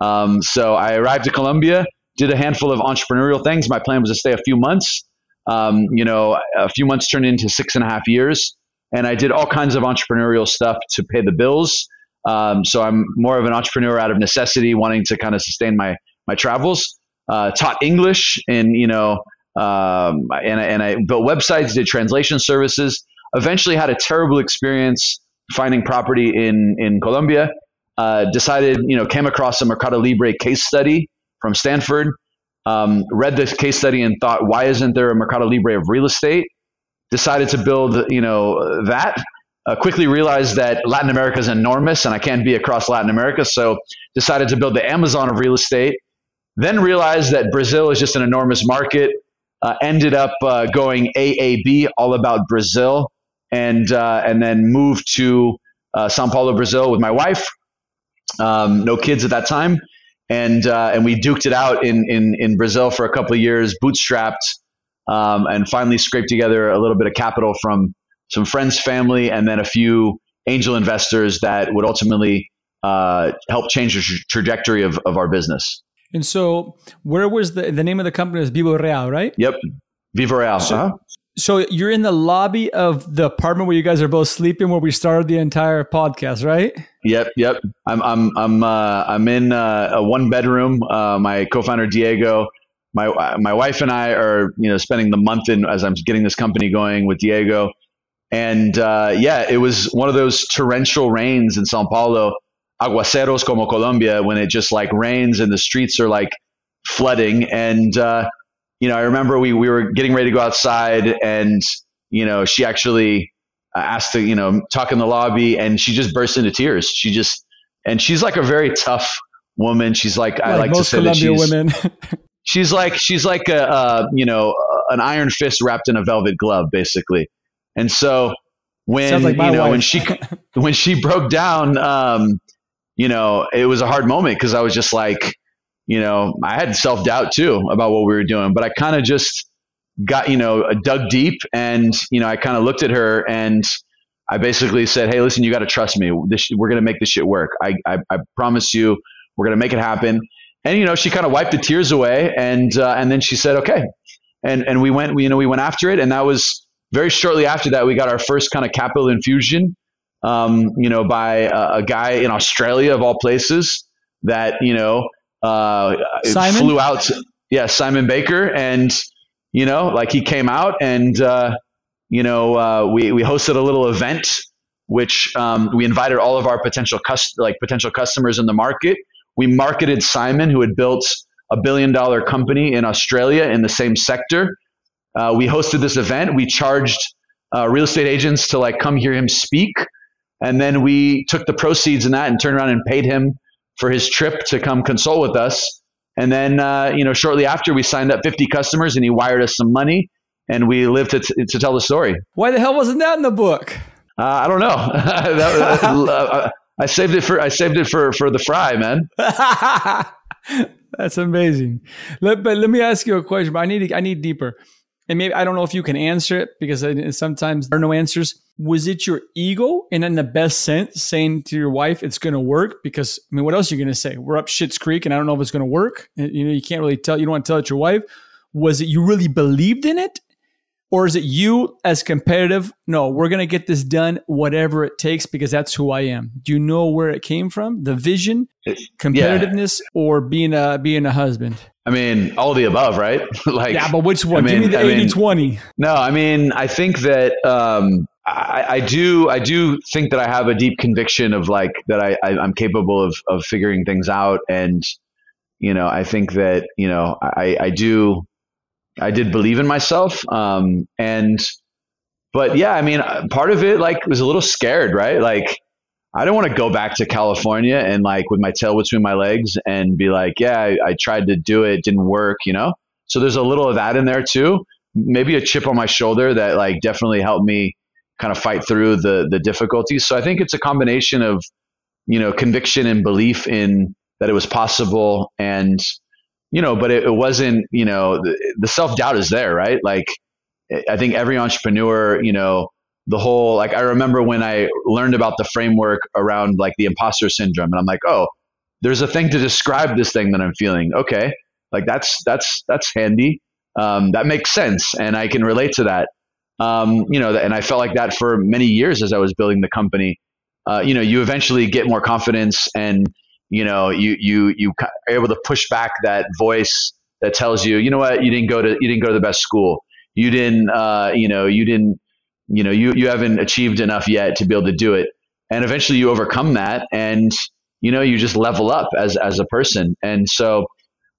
Um, so I arrived to Colombia, did a handful of entrepreneurial things. My plan was to stay a few months. Um, you know, a few months turned into six and a half years, and I did all kinds of entrepreneurial stuff to pay the bills. Um, so I'm more of an entrepreneur out of necessity, wanting to kind of sustain my my travels. Uh, taught English and you know, um, and and I built websites, did translation services. Eventually, had a terrible experience finding property in in Colombia. Uh, decided, you know, came across a Mercado Libre case study from Stanford. Um, read this case study and thought, why isn't there a Mercado Libre of real estate? Decided to build, you know, that uh, quickly realized that Latin America is enormous and I can't be across Latin America. So decided to build the Amazon of real estate. Then realized that Brazil is just an enormous market. Uh, ended up uh, going AAB, all about Brazil, and uh, and then moved to uh, Sao Paulo, Brazil, with my wife. Um, no kids at that time, and uh, and we duked it out in in in Brazil for a couple of years, bootstrapped, um, and finally scraped together a little bit of capital from some friends, family, and then a few angel investors that would ultimately uh, help change the tra- trajectory of, of our business. And so, where was the the name of the company? Is Viva Real, right? Yep, Viva Real. So, uh-huh. so you're in the lobby of the apartment where you guys are both sleeping, where we started the entire podcast, right? Yep, yep. I'm I'm I'm uh, I'm in uh, a one bedroom. Uh, my co-founder Diego, my my wife and I are you know spending the month in as I'm getting this company going with Diego. And uh, yeah, it was one of those torrential rains in Sao Paulo, aguaceros como Colombia, when it just like rains and the streets are like flooding. And, uh, you know, I remember we, we were getting ready to go outside and, you know, she actually asked to, you know, talk in the lobby and she just burst into tears. She just, and she's like a very tough woman. She's like, like I like to say Colombia that she's, women. she's like, she's like a, uh, you know, an iron fist wrapped in a velvet glove, basically. And so when like you know wife. when she when she broke down, um, you know, it was a hard moment because I was just like, you know, I had self doubt too about what we were doing, but I kind of just got you know dug deep, and you know, I kind of looked at her and. I basically said, "Hey, listen, you got to trust me. This, we're going to make this shit work. I, I, I promise you, we're going to make it happen." And you know, she kind of wiped the tears away, and uh, and then she said, "Okay," and and we went, we, you know, we went after it, and that was very shortly after that, we got our first kind of capital infusion, um, you know, by a, a, guy in Australia of all places that, you know, uh, flew out. To, yeah, Simon Baker. And, you know, like he came out and, uh, you know, uh, we, we hosted a little event, which um, we invited all of our potential cust- like potential customers in the market. We marketed Simon, who had built a billion dollar company in Australia in the same sector uh, we hosted this event. We charged uh, real estate agents to like come hear him speak, and then we took the proceeds in that and turned around and paid him for his trip to come consult with us. And then, uh, you know, shortly after, we signed up 50 customers, and he wired us some money, and we lived to, t- to tell the story. Why the hell wasn't that in the book? Uh, I don't know. that, uh, I saved it for I saved it for for the fry, man. That's amazing. Let, but let me ask you a question. I need I need deeper, and maybe I don't know if you can answer it because sometimes there are no answers. Was it your ego, and in the best sense, saying to your wife it's going to work? Because I mean, what else are you going to say? We're up Shit's Creek, and I don't know if it's going to work. You know, you can't really tell. You don't want to tell it to your wife. Was it you really believed in it, or is it you as competitive? No, we're going to get this done, whatever it takes, because that's who I am. Do you know where it came from? The vision, competitiveness, yeah. or being a being a husband? I mean, all the above, right? like, yeah, but which one? I mean, Give me the 80 mean, 20. No, I mean, I think that um, I, I, do. I do think that I have a deep conviction of like that. I, I am capable of of figuring things out, and you know, I think that you know, I I do I did believe in myself. Um, and, but yeah, I mean, part of it like was a little scared, right? Like, I don't want to go back to California and like with my tail between my legs and be like, yeah, I, I tried to do it, didn't work, you know? So there's a little of that in there too. Maybe a chip on my shoulder that like definitely helped me kind of fight through the the difficulties. So I think it's a combination of, you know, conviction and belief in that it was possible and you know, but it, it wasn't, you know, the, the self doubt is there, right? Like, I think every entrepreneur, you know, the whole, like, I remember when I learned about the framework around like the imposter syndrome, and I'm like, oh, there's a thing to describe this thing that I'm feeling. Okay. Like, that's, that's, that's handy. Um, that makes sense. And I can relate to that. Um, you know, and I felt like that for many years as I was building the company. Uh, you know, you eventually get more confidence and you know, you you you are able to push back that voice that tells you, you know what, you didn't go to you didn't go to the best school. You didn't, uh, you know, you didn't, you know, you you haven't achieved enough yet to be able to do it. And eventually, you overcome that, and you know, you just level up as as a person. And so,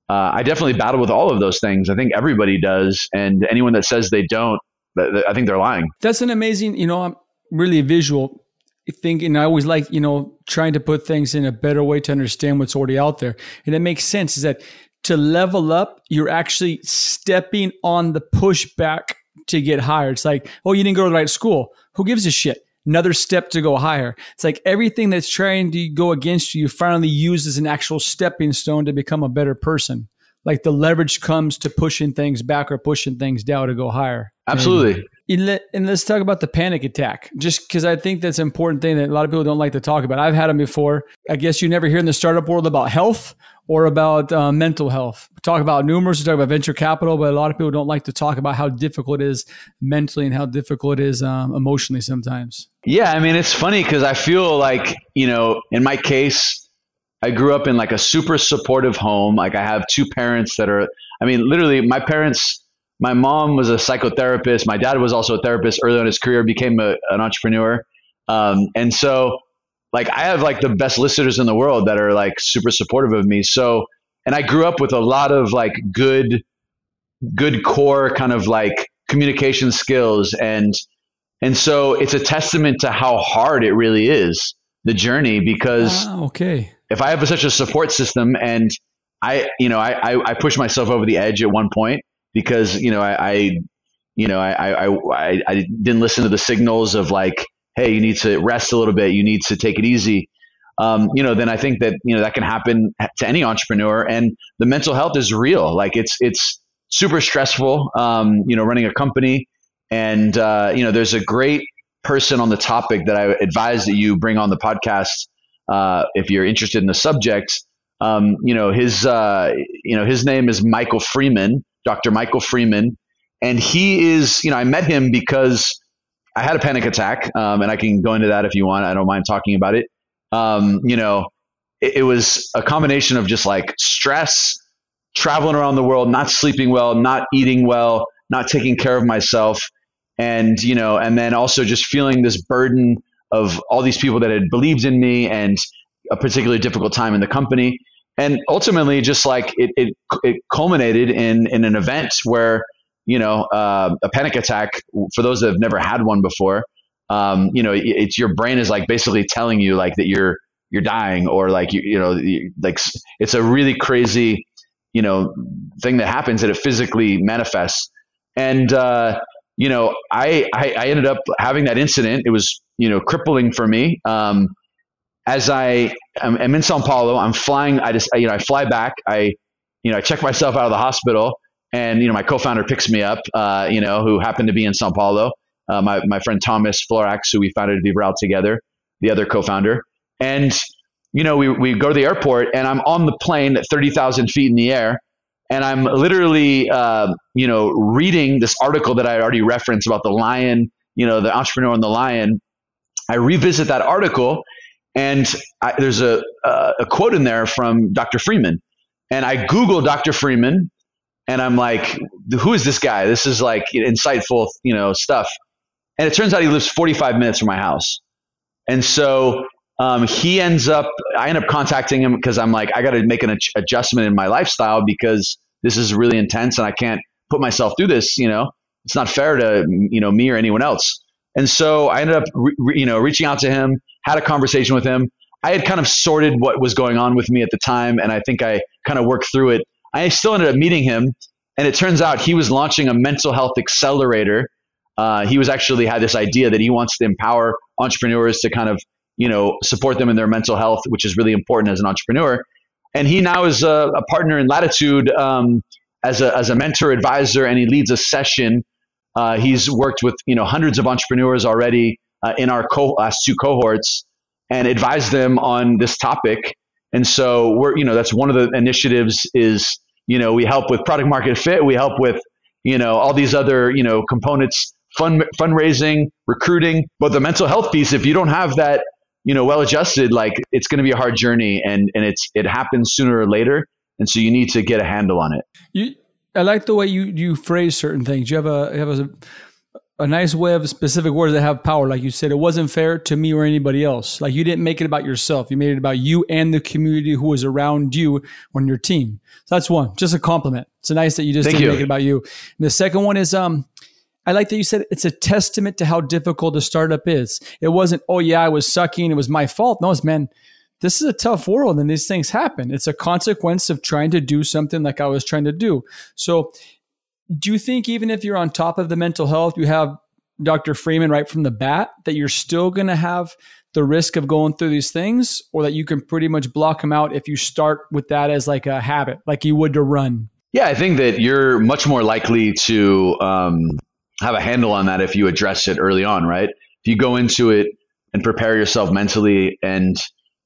uh, I definitely battle with all of those things. I think everybody does, and anyone that says they don't, I think they're lying. That's an amazing, you know, I'm really visual thinking I always like, you know, trying to put things in a better way to understand what's already out there. And it makes sense is that to level up, you're actually stepping on the pushback to get higher. It's like, oh, you didn't go to the right school. Who gives a shit? Another step to go higher. It's like everything that's trying to go against you, you finally use as an actual stepping stone to become a better person. Like the leverage comes to pushing things back or pushing things down to go higher. Absolutely. And, and let's talk about the panic attack, just because I think that's an important thing that a lot of people don't like to talk about. I've had them before. I guess you never hear in the startup world about health or about uh, mental health. We talk about numerous, we talk about venture capital, but a lot of people don't like to talk about how difficult it is mentally and how difficult it is um, emotionally sometimes. Yeah, I mean, it's funny because I feel like, you know, in my case, I grew up in like a super supportive home. Like I have two parents that are, I mean, literally, my parents my mom was a psychotherapist. My dad was also a therapist early in his career, became a, an entrepreneur. Um, and so, like, I have like the best listeners in the world that are like super supportive of me. So, and I grew up with a lot of like good, good core kind of like communication skills. And, and so it's a testament to how hard it really is the journey because ah, okay. if I have such a support system and I, you know, I, I, I pushed myself over the edge at one point because you know I, I you know I, I I didn't listen to the signals of like hey you need to rest a little bit. You need to take it easy. Um, you know then I think that you know that can happen to any entrepreneur. And the mental health is real. Like it's it's super stressful um, you know running a company. And uh, you know there's a great person on the topic that I advise that you bring on the podcast uh, if you're interested in the subject. Um, you know his uh, you know his name is Michael Freeman Dr. Michael Freeman. And he is, you know, I met him because I had a panic attack, um, and I can go into that if you want. I don't mind talking about it. Um, you know, it, it, was a combination of just like stress, traveling around the world, not sleeping well, not eating well, not taking care of myself, and you know, and then also just feeling this burden of all these people that had believed in me and a particularly difficult time in the company and ultimately just like it, it, it culminated in, in an event where you know uh, a panic attack for those that have never had one before um, you know it's your brain is like basically telling you like that you're you're dying or like you, you know like it's a really crazy you know thing that happens that it physically manifests and uh, you know I, I, I ended up having that incident it was you know crippling for me um, as I am in Sao Paulo, I'm flying. I just you know I fly back. I you know I check myself out of the hospital, and you know my co-founder picks me up. Uh, you know who happened to be in Sao Paulo. Uh, my my friend Thomas Floracks, who we founded Viva Real together, the other co-founder, and you know we we go to the airport, and I'm on the plane at thirty thousand feet in the air, and I'm literally uh, you know reading this article that I already referenced about the lion, you know the entrepreneur and the lion. I revisit that article and I, there's a, a, a quote in there from Dr. Freeman. And I Google Dr. Freeman and I'm like, who is this guy? This is like insightful, you know, stuff. And it turns out he lives 45 minutes from my house. And so um, he ends up, I end up contacting him because I'm like, I got to make an adjustment in my lifestyle because this is really intense and I can't put myself through this. You know, it's not fair to, you know, me or anyone else. And so I ended up, re- re- you know, reaching out to him, had a conversation with him. I had kind of sorted what was going on with me at the time, and I think I kind of worked through it. I still ended up meeting him, and it turns out he was launching a mental health accelerator. Uh, he was actually had this idea that he wants to empower entrepreneurs to kind of, you know, support them in their mental health, which is really important as an entrepreneur. And he now is a, a partner in Latitud um, as a as a mentor advisor, and he leads a session uh, he's worked with you know hundreds of entrepreneurs already uh, in our co- last two cohorts and advised them on this topic. And so we're you know that's one of the initiatives is you know we help with product market fit, we help with you know all these other you know components, fund fundraising, recruiting, but the mental health piece. If you don't have that you know well adjusted, like it's going to be a hard journey, and and it's it happens sooner or later. And so you need to get a handle on it. You I like the way you you phrase certain things. You have a you have a a nice way of specific words that have power. Like you said, it wasn't fair to me or anybody else. Like you didn't make it about yourself. You made it about you and the community who was around you on your team. So that's one. Just a compliment. It's nice that you just Thank didn't you. make it about you. And the second one is um I like that you said it's a testament to how difficult a startup is. It wasn't, oh yeah, I was sucking, it was my fault. No, it's man, this is a tough world and these things happen. It's a consequence of trying to do something like I was trying to do. So, do you think even if you're on top of the mental health, you have Dr. Freeman right from the bat, that you're still going to have the risk of going through these things, or that you can pretty much block them out if you start with that as like a habit, like you would to run? Yeah, I think that you're much more likely to um, have a handle on that if you address it early on, right? If you go into it and prepare yourself mentally and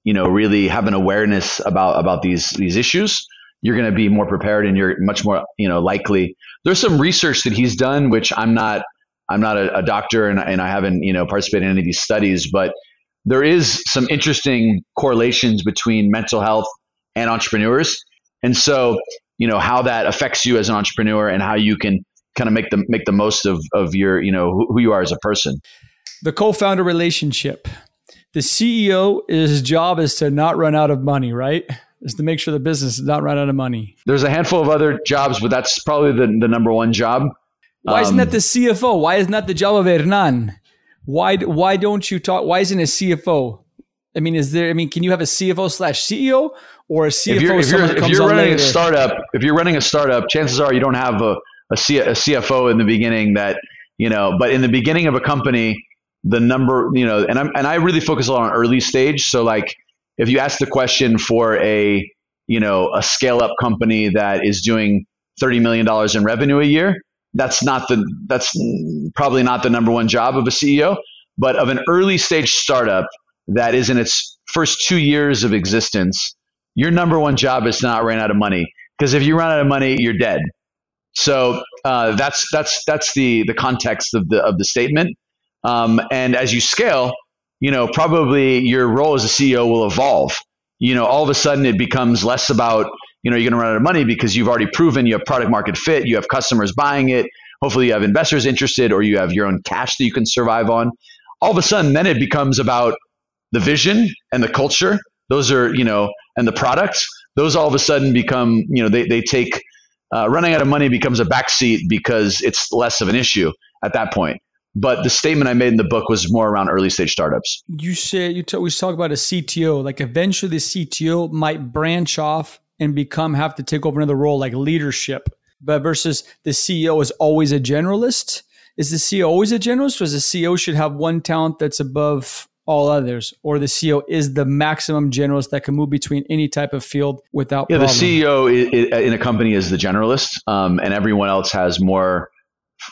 you know, really have an awareness about about these these issues, you're going to be more prepared and you're much more, you know, likely. There's some research that he's done, which I'm not I'm not a, a doctor and, and I haven't, you know, participated in any of these studies, but there is some interesting correlations between mental health and entrepreneurs. And so, you know, how that affects you as an entrepreneur and how you can kind of make the make the most of of your, you know, who, you are as a person. The co-founder relationship the CEO, his job is to not run out of money, right? Is to make sure the business does not run out of money. There's a handful of other jobs, but that's probably the, the number one job. Why um, isn't that um, the CFO? Why isn't that the job of Hernan? Why why don't you talk? Why isn't a CFO? I mean, is there? I mean, can you have a CFO slash CEO or a CFO? If you're, if you're, if you're running later? a startup, if you're running a startup, chances are you don't have a a, C, a CFO in the beginning that you know. But in the beginning of a company, the number, you know, and I'm and I really focus a lot on early stage. So like if you ask the question for a, you know, a scale up company that is doing $30 million in revenue a year, that's not the that's probably not the number one job of a CEO, but of an early stage startup that is in its first two years of existence, your number one job is not run out of money. Because if you run out of money, you're dead. So uh, that's that's that's the the context of the of the statement. Um, and as you scale, you know, probably your role as a CEO will evolve. You know, all of a sudden it becomes less about, you know, you're going to run out of money because you've already proven you have product market fit, you have customers buying it, hopefully you have investors interested, or you have your own cash that you can survive on. All of a sudden, then it becomes about the vision and the culture. Those are, you know, and the products. Those all of a sudden become, you know, they, they take uh, running out of money becomes a backseat because it's less of an issue at that point. But the statement I made in the book was more around early stage startups. You say you talk, we talk about a CTO. Like eventually, the CTO might branch off and become have to take over another role like leadership. But versus the CEO is always a generalist. Is the CEO always a generalist, or is the CEO should have one talent that's above all others, or the CEO is the maximum generalist that can move between any type of field without. Yeah, problem? the CEO in a company is the generalist, um, and everyone else has more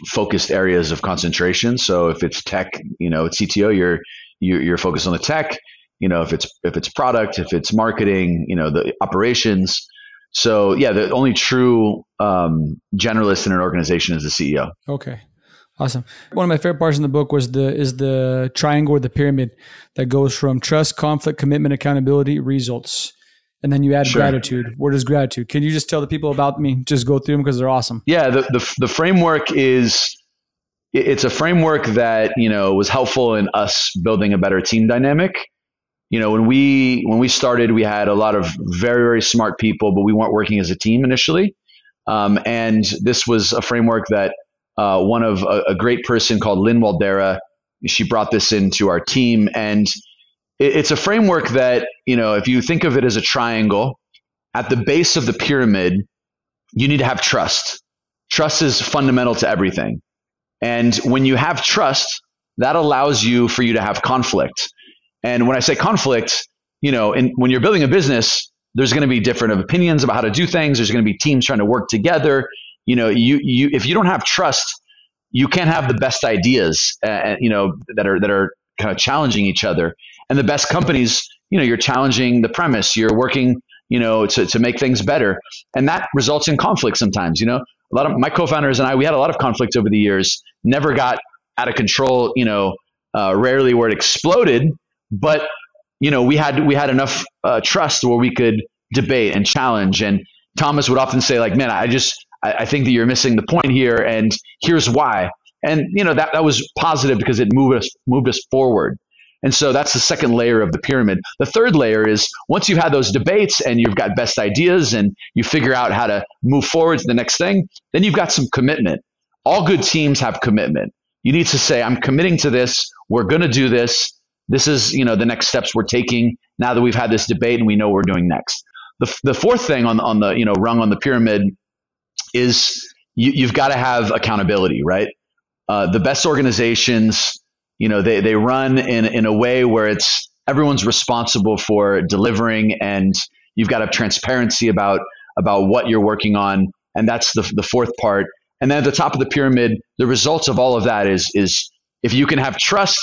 focused areas of concentration. So if it's tech, you know, it's CTO, you're you're focused on the tech. You know, if it's if it's product, if it's marketing, you know, the operations. So yeah, the only true um, generalist in an organization is the CEO. Okay. Awesome. One of my favorite parts in the book was the is the triangle or the pyramid that goes from trust, conflict, commitment, accountability, results. And then you add sure. gratitude. What is gratitude? Can you just tell the people about me? Just go through them because they're awesome. Yeah, the, the the framework is it's a framework that, you know, was helpful in us building a better team dynamic. You know, when we when we started, we had a lot of very, very smart people, but we weren't working as a team initially. Um, and this was a framework that uh, one of a, a, great person called Lynn Waldera. She brought this into our team, and it's a framework that you know if you think of it as a triangle, at the base of the pyramid, you need to have trust. Trust is fundamental to everything, and when you have trust, that allows you for you to have conflict. And when I say conflict, you know, in, when you're building a business, there's going to be different opinions about how to do things. There's going to be teams trying to work together you know, you you if you don't have trust, you can't have the best ideas, uh, you know, that are that are kind of challenging each other. And the best companies, you know, you're challenging the premise. You're working, you know, to to make things better, and that results in conflict sometimes. You know, a lot of my co-founders and I, we had a lot of conflict over the years. Never got out of control. You know, uh, rarely where it exploded, but you know, we had we had enough uh, trust where we could debate and challenge. And Thomas would often say, like, "Man, I just I, I think that you're missing the point here, and here's why. And you know that that was positive because it moved us moved us forward. And so that's the second layer of the pyramid. The third layer is once you've had those debates and you've got best ideas and you figure out how to move forward to the next thing, then you've got some commitment. All good teams have commitment. You need to say, I'm committing to this. We're going to do this. This is, you know, the next steps we're taking now that we've had this debate and we know what we're doing next. The, the fourth thing on, on the, you know, rung on the pyramid is you, have got to have accountability, right? Uh, the best organizations, you know, they, they run in, in a way where it's everyone's responsible for delivering and you've got to have transparency about, about what you're working on. And that's the, the fourth part. And then at the top of the pyramid, the results of all of that is, is if you can have trust,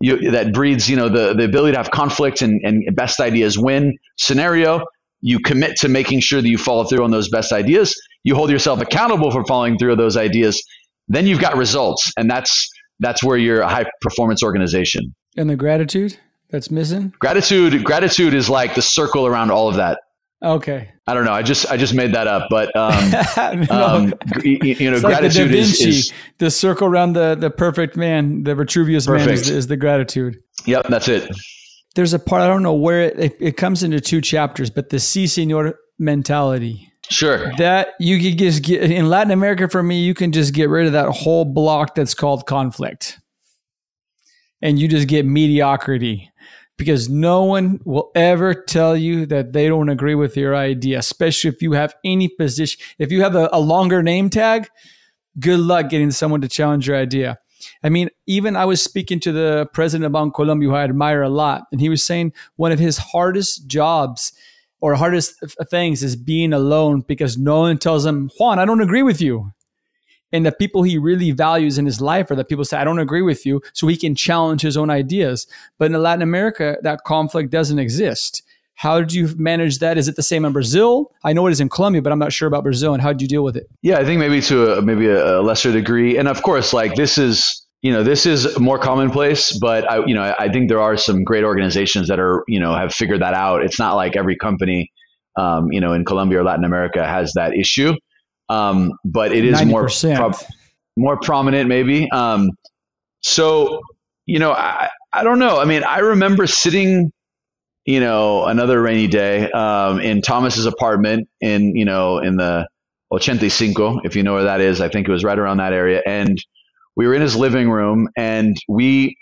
you, that breeds, you know, the, the ability to have conflict and, and best ideas win scenario. You commit to making sure that you follow through on those best ideas you hold yourself accountable for following through on those ideas, then you've got results. And that's that's where you're a high performance organization. And the gratitude that's missing? Gratitude gratitude is like the circle around all of that. Okay. I don't know. I just I just made that up, but um, no. um you, you, know, it's gratitude like the is, is, the circle around the the perfect man, the Vitruvius perfect. man is, is, the gratitude. Yep, that's it. There's a part I don't know where it, it, it comes into two chapters, but the si senor mentality. Sure. That you could just get in Latin America for me, you can just get rid of that whole block that's called conflict. And you just get mediocrity because no one will ever tell you that they don't agree with your idea, especially if you have any position. If you have a, a longer name tag, good luck getting someone to challenge your idea. I mean, even I was speaking to the president of Bancolombia, who I admire a lot, and he was saying one of his hardest jobs or hardest things is being alone because no one tells him, Juan, I don't agree with you. And the people he really values in his life are the people say, I don't agree with you, so he can challenge his own ideas. But in Latin America, that conflict doesn't exist. How did you manage that? Is it the same in Brazil? I know it is in Colombia, but I'm not sure about Brazil. And how did you deal with it? Yeah, I think maybe to a, maybe a lesser degree. And of course, like this is you know this is more commonplace but i you know i think there are some great organizations that are you know have figured that out. It's not like every company um, you know in colombia or latin america has that issue. Um, but it is 90%. more pro- more prominent maybe. Um, so you know I, I don't know. I mean i remember sitting you know another rainy day um, in thomas's apartment in you know in the 85 if you know where that is. I think it was right around that area. And we were in his living room and we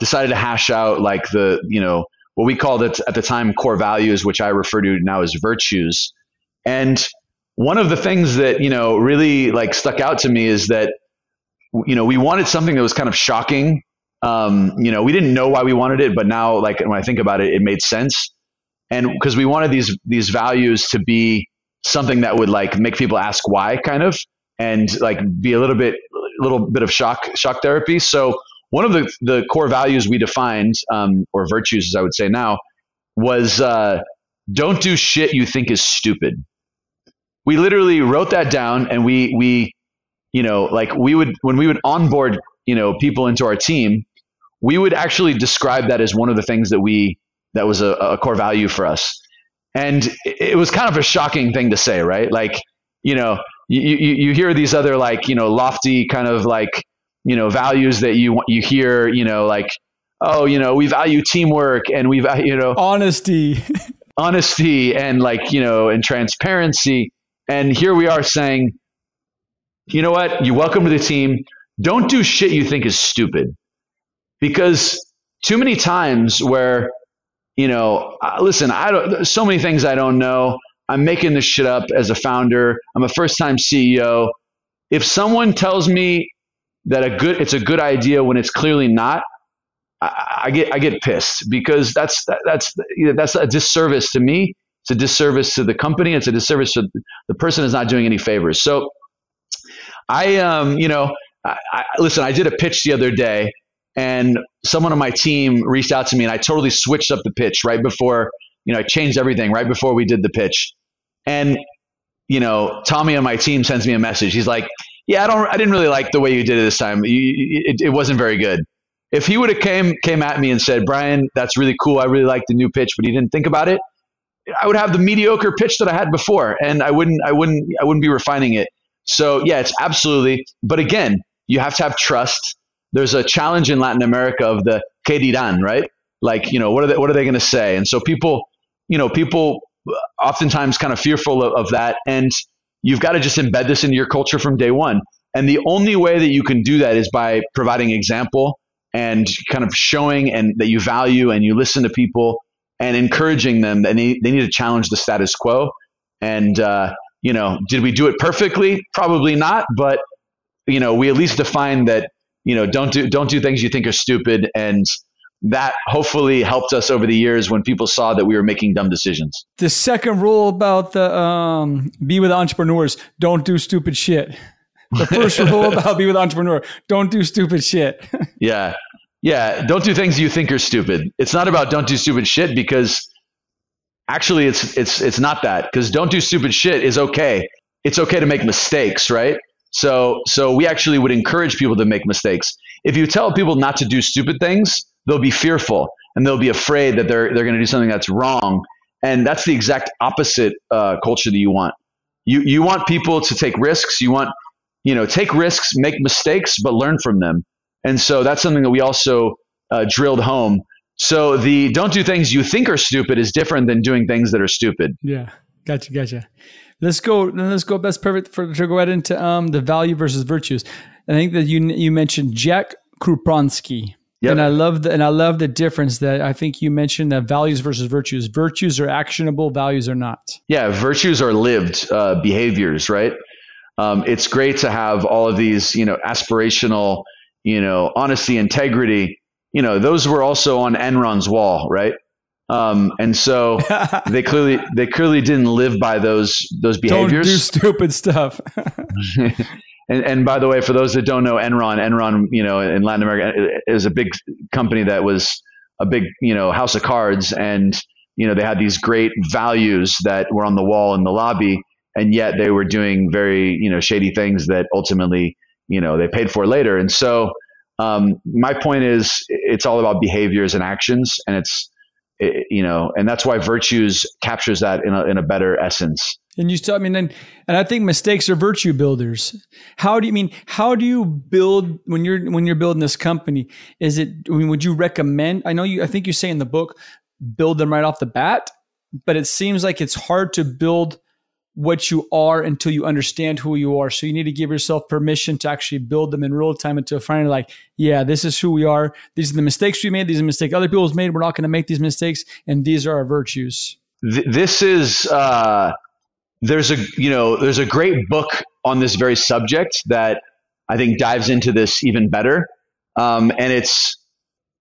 decided to hash out like the, you know, what we called it at the time core values, which I refer to now as virtues. And one of the things that, you know, really like stuck out to me is that, you know, we wanted something that was kind of shocking Um, you know, we didn't know why we wanted it, but now, like when I think about it, it made sense. And because we wanted these these values to be something that would like make people ask why, kind of, and like be a little bit little bit of shock shock therapy. So one of the the core values we defined, um, or virtues, as I would say now, was uh, don't do shit you think is stupid. We literally wrote that down, and we we you know like we would when we would onboard you know people into our team, we would actually describe that as one of the things that we that was a, a core value for us. And it was kind of a shocking thing to say, right? Like, you know, you, you, you hear these other like, you know, lofty kind of like, you know, values that you you hear, you know, like, oh, you know, we value teamwork and we value, you know, honesty, honesty and like, you know, and transparency. And here we are saying, you know what? You welcome to the team. Don't do shit you think is stupid. Because too many times where, you know, listen, I don't, so many things I don't know. I'm making this shit up as a founder. I'm a first time CEO. If someone tells me that a good, it's a good idea when it's clearly not, I, I get, I get pissed because that's, that, that's, that's a disservice to me. It's a disservice to the company. It's a disservice to the person is not doing any favors. So I, um, you know, I, I, listen, I did a pitch the other day and someone on my team reached out to me and I totally switched up the pitch right before, you know, I changed everything right before we did the pitch. And, you know, Tommy on my team sends me a message. He's like, yeah, I don't, I didn't really like the way you did it this time. You, it, it wasn't very good. If he would have came, came at me and said, Brian, that's really cool. I really like the new pitch, but he didn't think about it. I would have the mediocre pitch that I had before and I wouldn't, I wouldn't, I wouldn't be refining it. So yeah, it's absolutely, but again, you have to have trust. There's a challenge in Latin America of the que dirán, right? Like, you know, what are they, what are they going to say? And so people, you know, people oftentimes kind of fearful of, of that. And you've got to just embed this into your culture from day one. And the only way that you can do that is by providing example and kind of showing and that you value and you listen to people and encouraging them that they, they need to challenge the status quo. And, uh, you know, did we do it perfectly? Probably not, but you know, we at least define that, you know, don't do don't do things you think are stupid and that hopefully helped us over the years when people saw that we were making dumb decisions. The second rule about the um, be with entrepreneurs, don't do stupid shit. The first rule about be with entrepreneur, don't do stupid shit. yeah. Yeah, don't do things you think are stupid. It's not about don't do stupid shit because actually it's it's it's not that because don't do stupid shit is okay. It's okay to make mistakes, right? So so we actually would encourage people to make mistakes. If you tell people not to do stupid things, they'll be fearful and they'll be afraid that they're they're going to do something that's wrong. And that's the exact opposite uh, culture that you want. You you want people to take risks. You want you know take risks, make mistakes, but learn from them. And so that's something that we also uh, drilled home so the don't do things you think are stupid is different than doing things that are stupid. Yeah, gotcha, gotcha. Let's go. Let's go. That's perfect for to go ahead into um, the value versus virtues. I think that you you mentioned Jack Krupansky. Yep. And I love the and I love the difference that I think you mentioned that values versus virtues. Virtues are actionable, values are not. Yeah, virtues are lived uh, behaviors, right? Um, it's great to have all of these, you know, aspirational, you know, honesty, integrity, you know, those were also on Enron's wall, right? Um, and so they clearly they clearly didn't live by those those behaviors. Don't do stupid stuff. and, and by the way, for those that don't know Enron, Enron, you know, in Latin America is a big company that was a big, you know, house of cards, and you know they had these great values that were on the wall in the lobby, and yet they were doing very, you know, shady things that ultimately, you know, they paid for later. And so um, my point is, it's all about behaviors and actions, and it's it, you know, and that's why virtues captures that in a, in a better essence. And you, I mean, and, and I think mistakes are virtue builders. How do you mean? How do you build when you're when you're building this company? Is it? I mean, would you recommend? I know you. I think you say in the book, build them right off the bat, but it seems like it's hard to build what you are until you understand who you are. So you need to give yourself permission to actually build them in real time until finally like, yeah, this is who we are. These are the mistakes we made. These are mistakes other people's made. We're not going to make these mistakes. And these are our virtues. This is, uh, there's a, you know, there's a great book on this very subject that I think dives into this even better. Um, and it's,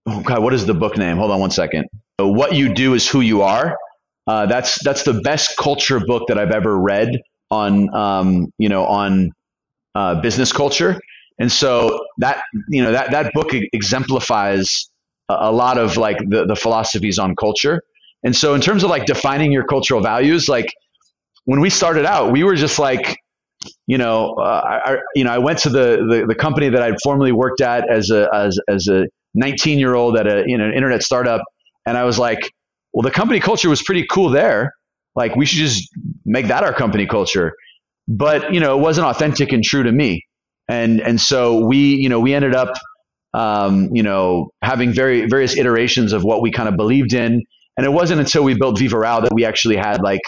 oh God, what is the book name? Hold on one second. What you do is who you are. Uh, that's that's the best culture book that I've ever read on um, you know on uh, business culture. And so that you know that that book exemplifies a, a lot of like the the philosophies on culture. And so in terms of like defining your cultural values, like when we started out, we were just like you know, uh, I, you know, I went to the, the, the company that I'd formerly worked at as a as, as a 19 year old at a an internet startup, and I was like, well, the company culture was pretty cool there. Like, we should just make that our company culture. But you know, it wasn't authentic and true to me, and and so we you know we ended up um, you know having very various iterations of what we kind of believed in, and it wasn't until we built Viva Real that we actually had like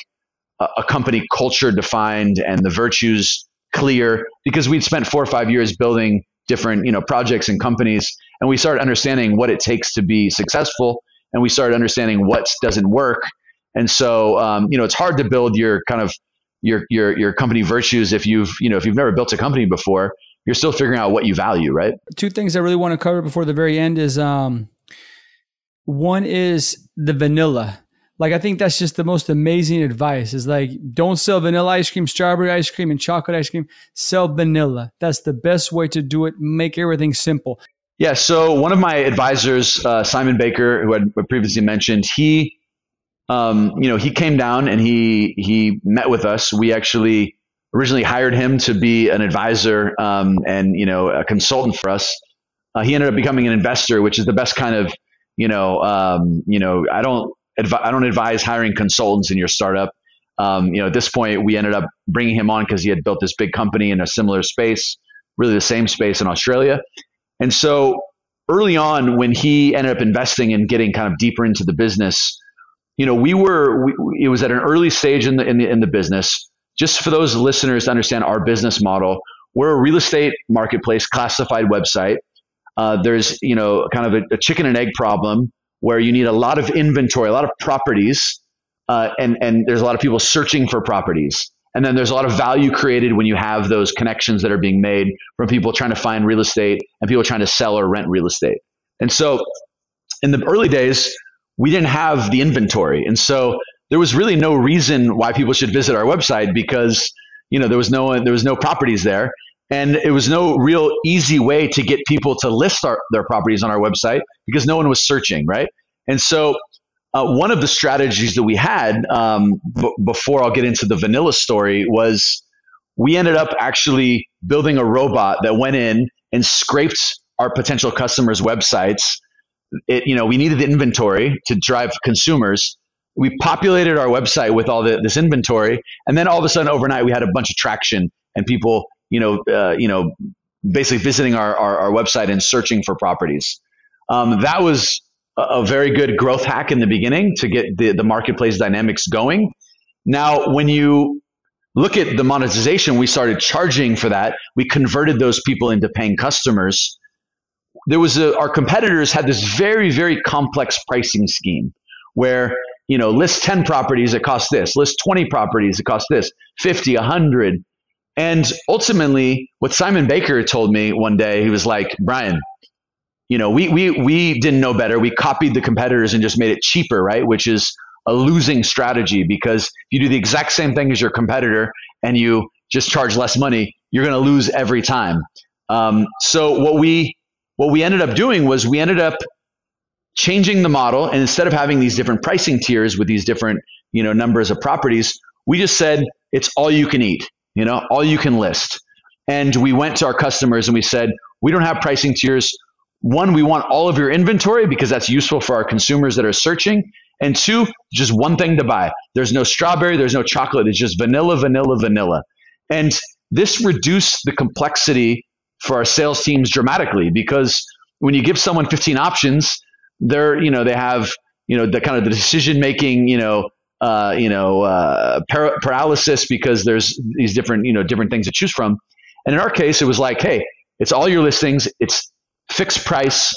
a, company culture defined and the virtues clear because we'd spent four or five years building different you know projects and companies and we started understanding what it takes to be successful and we started understanding what doesn't work. And so um, you know it's hard to build your kind of your your your company virtues if you've you know if you've never built a company before. You're still figuring out what you value right? Two things i really want to cover before the very end is um one is the vanilla like I think that's just the most amazing advice. Is like don't sell vanilla ice cream, strawberry ice cream, and chocolate ice cream. Sell vanilla. That's the best way to do it. Make everything simple. Yeah. So one of my advisors, uh, Simon Baker, who I previously mentioned, he, um, you know, he came down and he he met with us. We actually originally hired him to be an advisor um, and you know a consultant for us. Uh, he ended up becoming an investor, which is the best kind of you know um, you know I don't I don't advise hiring consultants in your startup. Um, you know, at this point, we ended up bringing him on because he had built this big company in a similar space, really the same space in Australia. And so early on, when he ended up investing and getting kind of deeper into the business, you know, we were we, it was at an early stage in the, in the in the business. Just for those listeners to understand our business model, we're a real estate marketplace classified website. Uh, there's you know kind of a, a chicken and egg problem where you need a lot of inventory, a lot of properties, uh, and and there's a lot of people searching for properties. And then there's a lot of value created when you have those connections that are being made from people trying to find real estate and people trying to sell or rent real estate. And so in the early days, we didn't have the inventory. And so there was really no reason why people should visit our website because you know there was no there was no properties there and it was no real easy way to get people to list our, their properties on our website because no one was searching, right? And so, uh, one of the strategies that we had um, b- before I'll get into the vanilla story was we ended up actually building a robot that went in and scraped our potential customers' websites. It, you know, we needed the inventory to drive consumers. We populated our website with all the, this inventory, and then all of a sudden, overnight, we had a bunch of traction, and people you know, uh, you know, basically visiting our, our, our, website and searching for properties. Um, that was a, very good growth hack in the beginning to get the, the marketplace dynamics going. Now, when you look at the monetization, we started charging for that. We converted those people into paying customers. There was a, our competitors had this very, very complex pricing scheme where you know list 10 properties it costs this list 20 properties it costs this 50 100 and ultimately, what Simon Baker told me one day, he was like, Brian, you know, we, we, we didn't know better. We copied the competitors and just made it cheaper, right? Which is a losing strategy because if you do the exact same thing as your competitor and you just charge less money, you're going to lose every time. Um, so what we what we ended up doing was we ended up changing the model, and instead of having these different pricing tiers with these different you know numbers of properties, we just said it's all you can eat you know, all you can list. And we went to our customers and we said, we don't have pricing tiers. One, we want all of your inventory because that's useful for our consumers that are searching. And two, just one thing to buy. There's no strawberry, there's no chocolate. It's just vanilla, vanilla, vanilla. And this reduced the complexity for our sales teams dramatically because when you give someone 15 options, they're, you know, they have, you know, the kind of the decision making, you know, uh, you know, uh, par- paralysis because there's these different, you know, different things to choose from. And in our case, it was like, hey, it's all your listings. It's fixed price.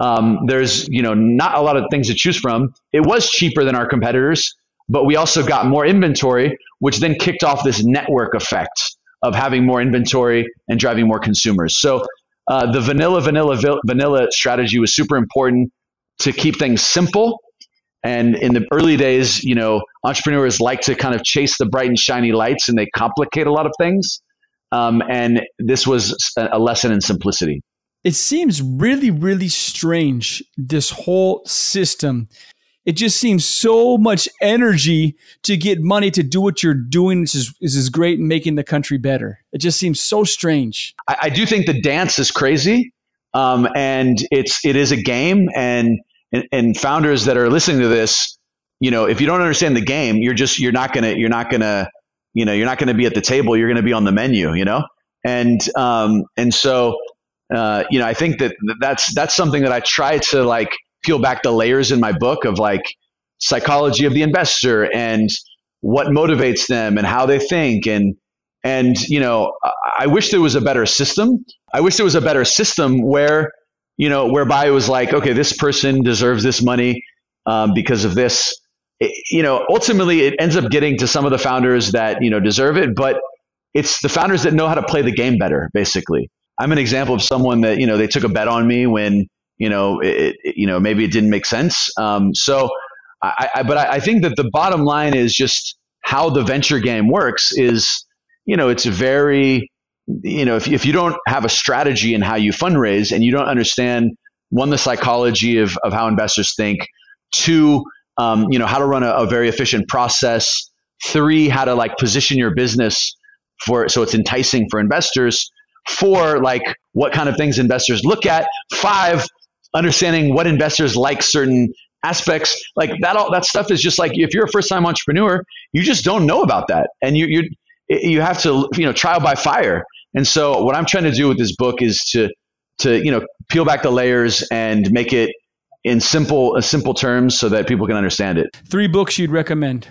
Um, there's, you know, not a lot of things to choose from. It was cheaper than our competitors, but we also got more inventory, which then kicked off this network effect of having more inventory and driving more consumers. So uh, the vanilla, vanilla, vanilla strategy was super important to keep things simple. And in the early days, you know, entrepreneurs like to kind of chase the bright and shiny lights and they complicate a lot of things. Um, and this was a lesson in simplicity. It seems really, really strange, this whole system. It just seems so much energy to get money to do what you're doing. This is, this is great in making the country better. It just seems so strange. I, I do think the dance is crazy. Um, and it's, it is a game. And, and, and founders that are listening to this, you know, if you don't understand the game, you're just, you're not to, you're not to, you know, you're not to be at the table. You're to be on the menu, you know? And, um, and so, uh, you know, I think that that's, that's something that I try to like peel back the layers in my book of like psychology of the investor and what motivates them and how they think. And, and, you know, I wish there was a better system. I wish there was a better system where, you know, whereby it was like, okay, this person deserves this money um, because of this you know, ultimately it ends up getting to some of the founders that, you know, deserve it, but it's the founders that know how to play the game better, basically. I'm an example of someone that, you know, they took a bet on me when, you know, it, it you know, maybe it didn't make sense. Um, so I, I but I, I think that the bottom line is just how the venture game works is, you know, it's very, you know, if, if you don't have a strategy in how you fundraise and you don't understand one, the psychology of, of how investors think, two, um, you know, how to run a, a very efficient process. Three, how to like position your business for so it's enticing for investors. Four, like what kind of things investors look at. Five, understanding what investors like certain aspects. Like that all that stuff is just like if you're a first time entrepreneur, you just don't know about that, and you you you have to you know trial by fire. And so what I'm trying to do with this book is to to you know peel back the layers and make it in simple uh, simple terms so that people can understand it. Three books you'd recommend.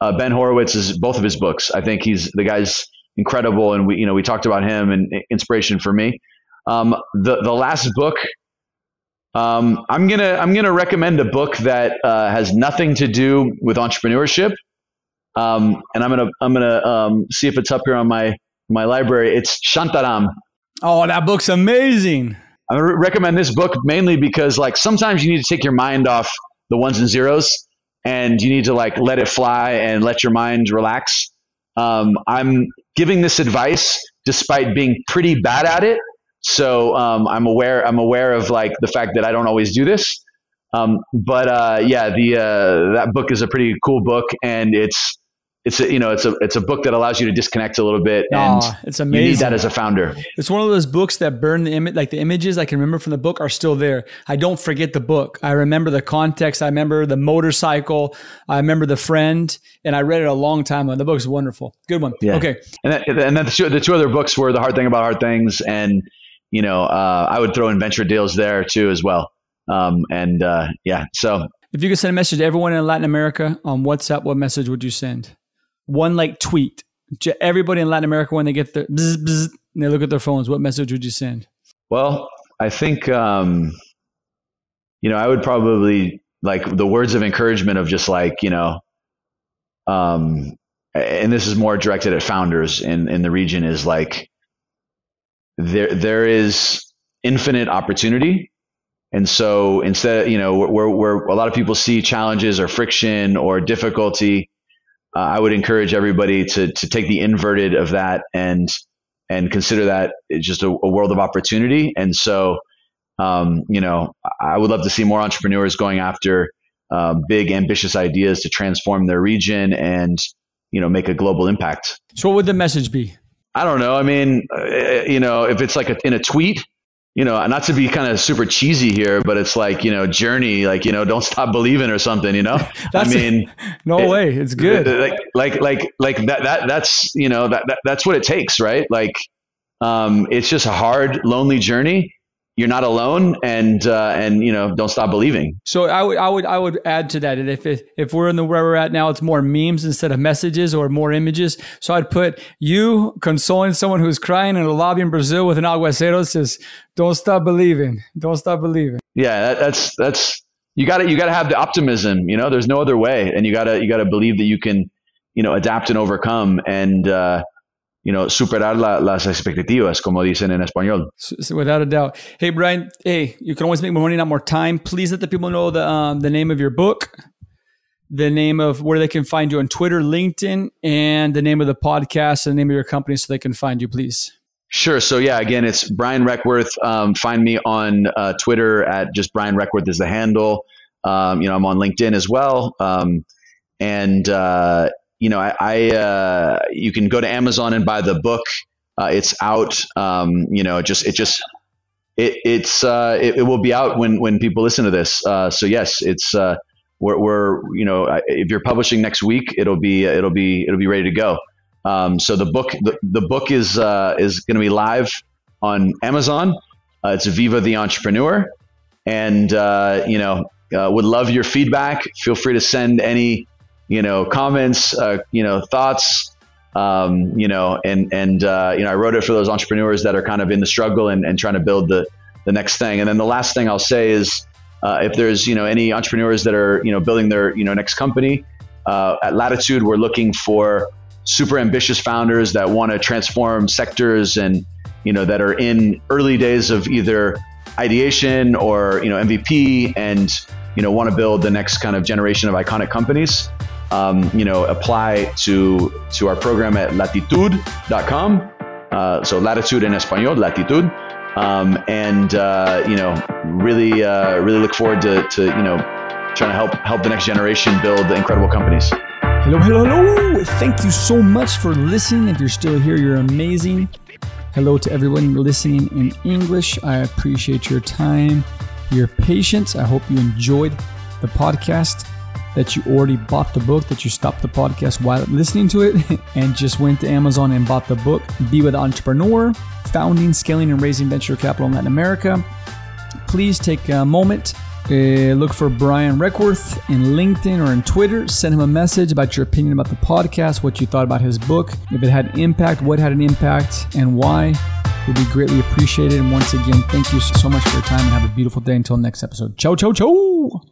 Uh, ben Horowitz is both of his books. I think he's the guy's incredible, and we you know we talked about him and inspiration for me. Um, the the last book, um, I'm gonna I'm gonna recommend a book that uh, has nothing to do with entrepreneurship, um, and I'm gonna I'm gonna um, see if it's up here on my my library. It's Shantaram. Oh, that book's amazing. I recommend this book mainly because like sometimes you need to take your mind off the ones and zeros and you need to like let it fly and let your mind relax. Um, I'm giving this advice despite being pretty bad at it. So um, I'm aware I'm aware of like the fact that I don't always do this. Um, but uh, yeah, the uh, that book is a pretty cool book, and it's it's a, you know it's a it's a book that allows you to disconnect a little bit and oh, it's amazing. you need that as a founder. It's one of those books that burn the image like the images i can remember from the book are still there. I don't forget the book. I remember the context. I remember the motorcycle. I remember the friend and i read it a long time ago. The book's wonderful. Good one. Yeah. okay. And, that, and then the two, the two other books were the hard thing about hard things and you know uh, i would throw in venture deals there too as well. Um, and uh, yeah so. If you could send a message to everyone in latin america on whatsapp what message would you send one like tweet. Everybody in Latin America, when they get their bzz, bzz, they look at their phones, what message would you send? Well, I think, um, you know, I would probably like the words of encouragement of just like, you know, um, and this is more directed at founders in, in the region is like, there, there is infinite opportunity. And so instead, you know, where, where a lot of people see challenges or friction or difficulty, uh, I would encourage everybody to to take the inverted of that and and consider that just a, a world of opportunity. And so, um, you know, I would love to see more entrepreneurs going after uh, big, ambitious ideas to transform their region and you know make a global impact. So, what would the message be? I don't know. I mean, uh, you know, if it's like a, in a tweet, you know, not to be kind of super cheesy here, but it's like, you know, journey, like, you know, don't stop believing or something, you know? I mean, no it, way. It's good. Like, like, like, like that, that, that's, you know, that, that that's what it takes, right? Like, um, it's just a hard, lonely journey you're not alone and uh, and you know don't stop believing. So i would i would i would add to that. If if, if we're in the where we're at now it's more memes instead of messages or more images. So i'd put you consoling someone who's crying in a lobby in brazil with an aguacero says don't stop believing. Don't stop believing. Yeah that, that's that's you got to you got to have the optimism you know? There's no other way. And you got to you got to believe that you can you know adapt and overcome. And uh you know, superar la, las expectativas, como dicen en español. Without a doubt. Hey, Brian, hey, you can always make more money, not more time. Please let the people know the, um, the name of your book, the name of where they can find you on Twitter, LinkedIn, and the name of the podcast and the name of your company so they can find you, please. Sure. So yeah, again, it's Brian Requarth. Um, find me on uh, Twitter at just Brian Requarth is the handle. Um, you know, I'm on LinkedIn as well. Um, and uh, you know, I, I uh, you can go to Amazon and buy the book. Uh, it's out. Um, you know, just it just it it's uh, it, it, will be out when when people listen to this. Uh, so yes, it's uh, we're, we're you know if you're publishing next week, it'll be it'll be it'll be ready to go. Um, so the book the, the book is uh, is going to be live on Amazon. it's Viva the Entrepreneur, and you know would love your feedback. Feel free to send any you know, comments, uh, you know, thoughts, um, you know, and and uh, you know, I wrote it for those entrepreneurs that are kind of in the struggle and, and trying to build the the next thing. And then the last thing I'll say is, uh, if there's you know any entrepreneurs that are you know building their you know next company uh, at Latitud, we're looking for super ambitious founders that want to transform sectors and you know that are in early days of either ideation or you know MVP and you know want to build the next kind of generation of iconic companies um, you know, apply to to our program at latitud.com. Uh, so latitude in español, latitude. Um, and uh, you know, really, uh, really look forward to, to you know, trying to help help the next generation build incredible companies. Hello, hello, hello! Thank you so much for listening. If you're still here, you're amazing. Hello to everyone listening in English. I appreciate your time, your patience. I hope you enjoyed the podcast that you already bought the book, that you stopped the podcast while listening to it, and just went to Amazon and bought the book, Viva the Entrepreneur Founding, Scaling, and Raising Venture Capital in Latin America. Please take a moment. Uh, look for Brian Requarth in LinkedIn or in Twitter. Send him a message about your opinion about the podcast, what you thought about his book, if it had an impact, what had an impact, and why. Would be greatly appreciated. And once again, thank you so much for your time and have a beautiful day until next episode. Ciao, ciao, ciao.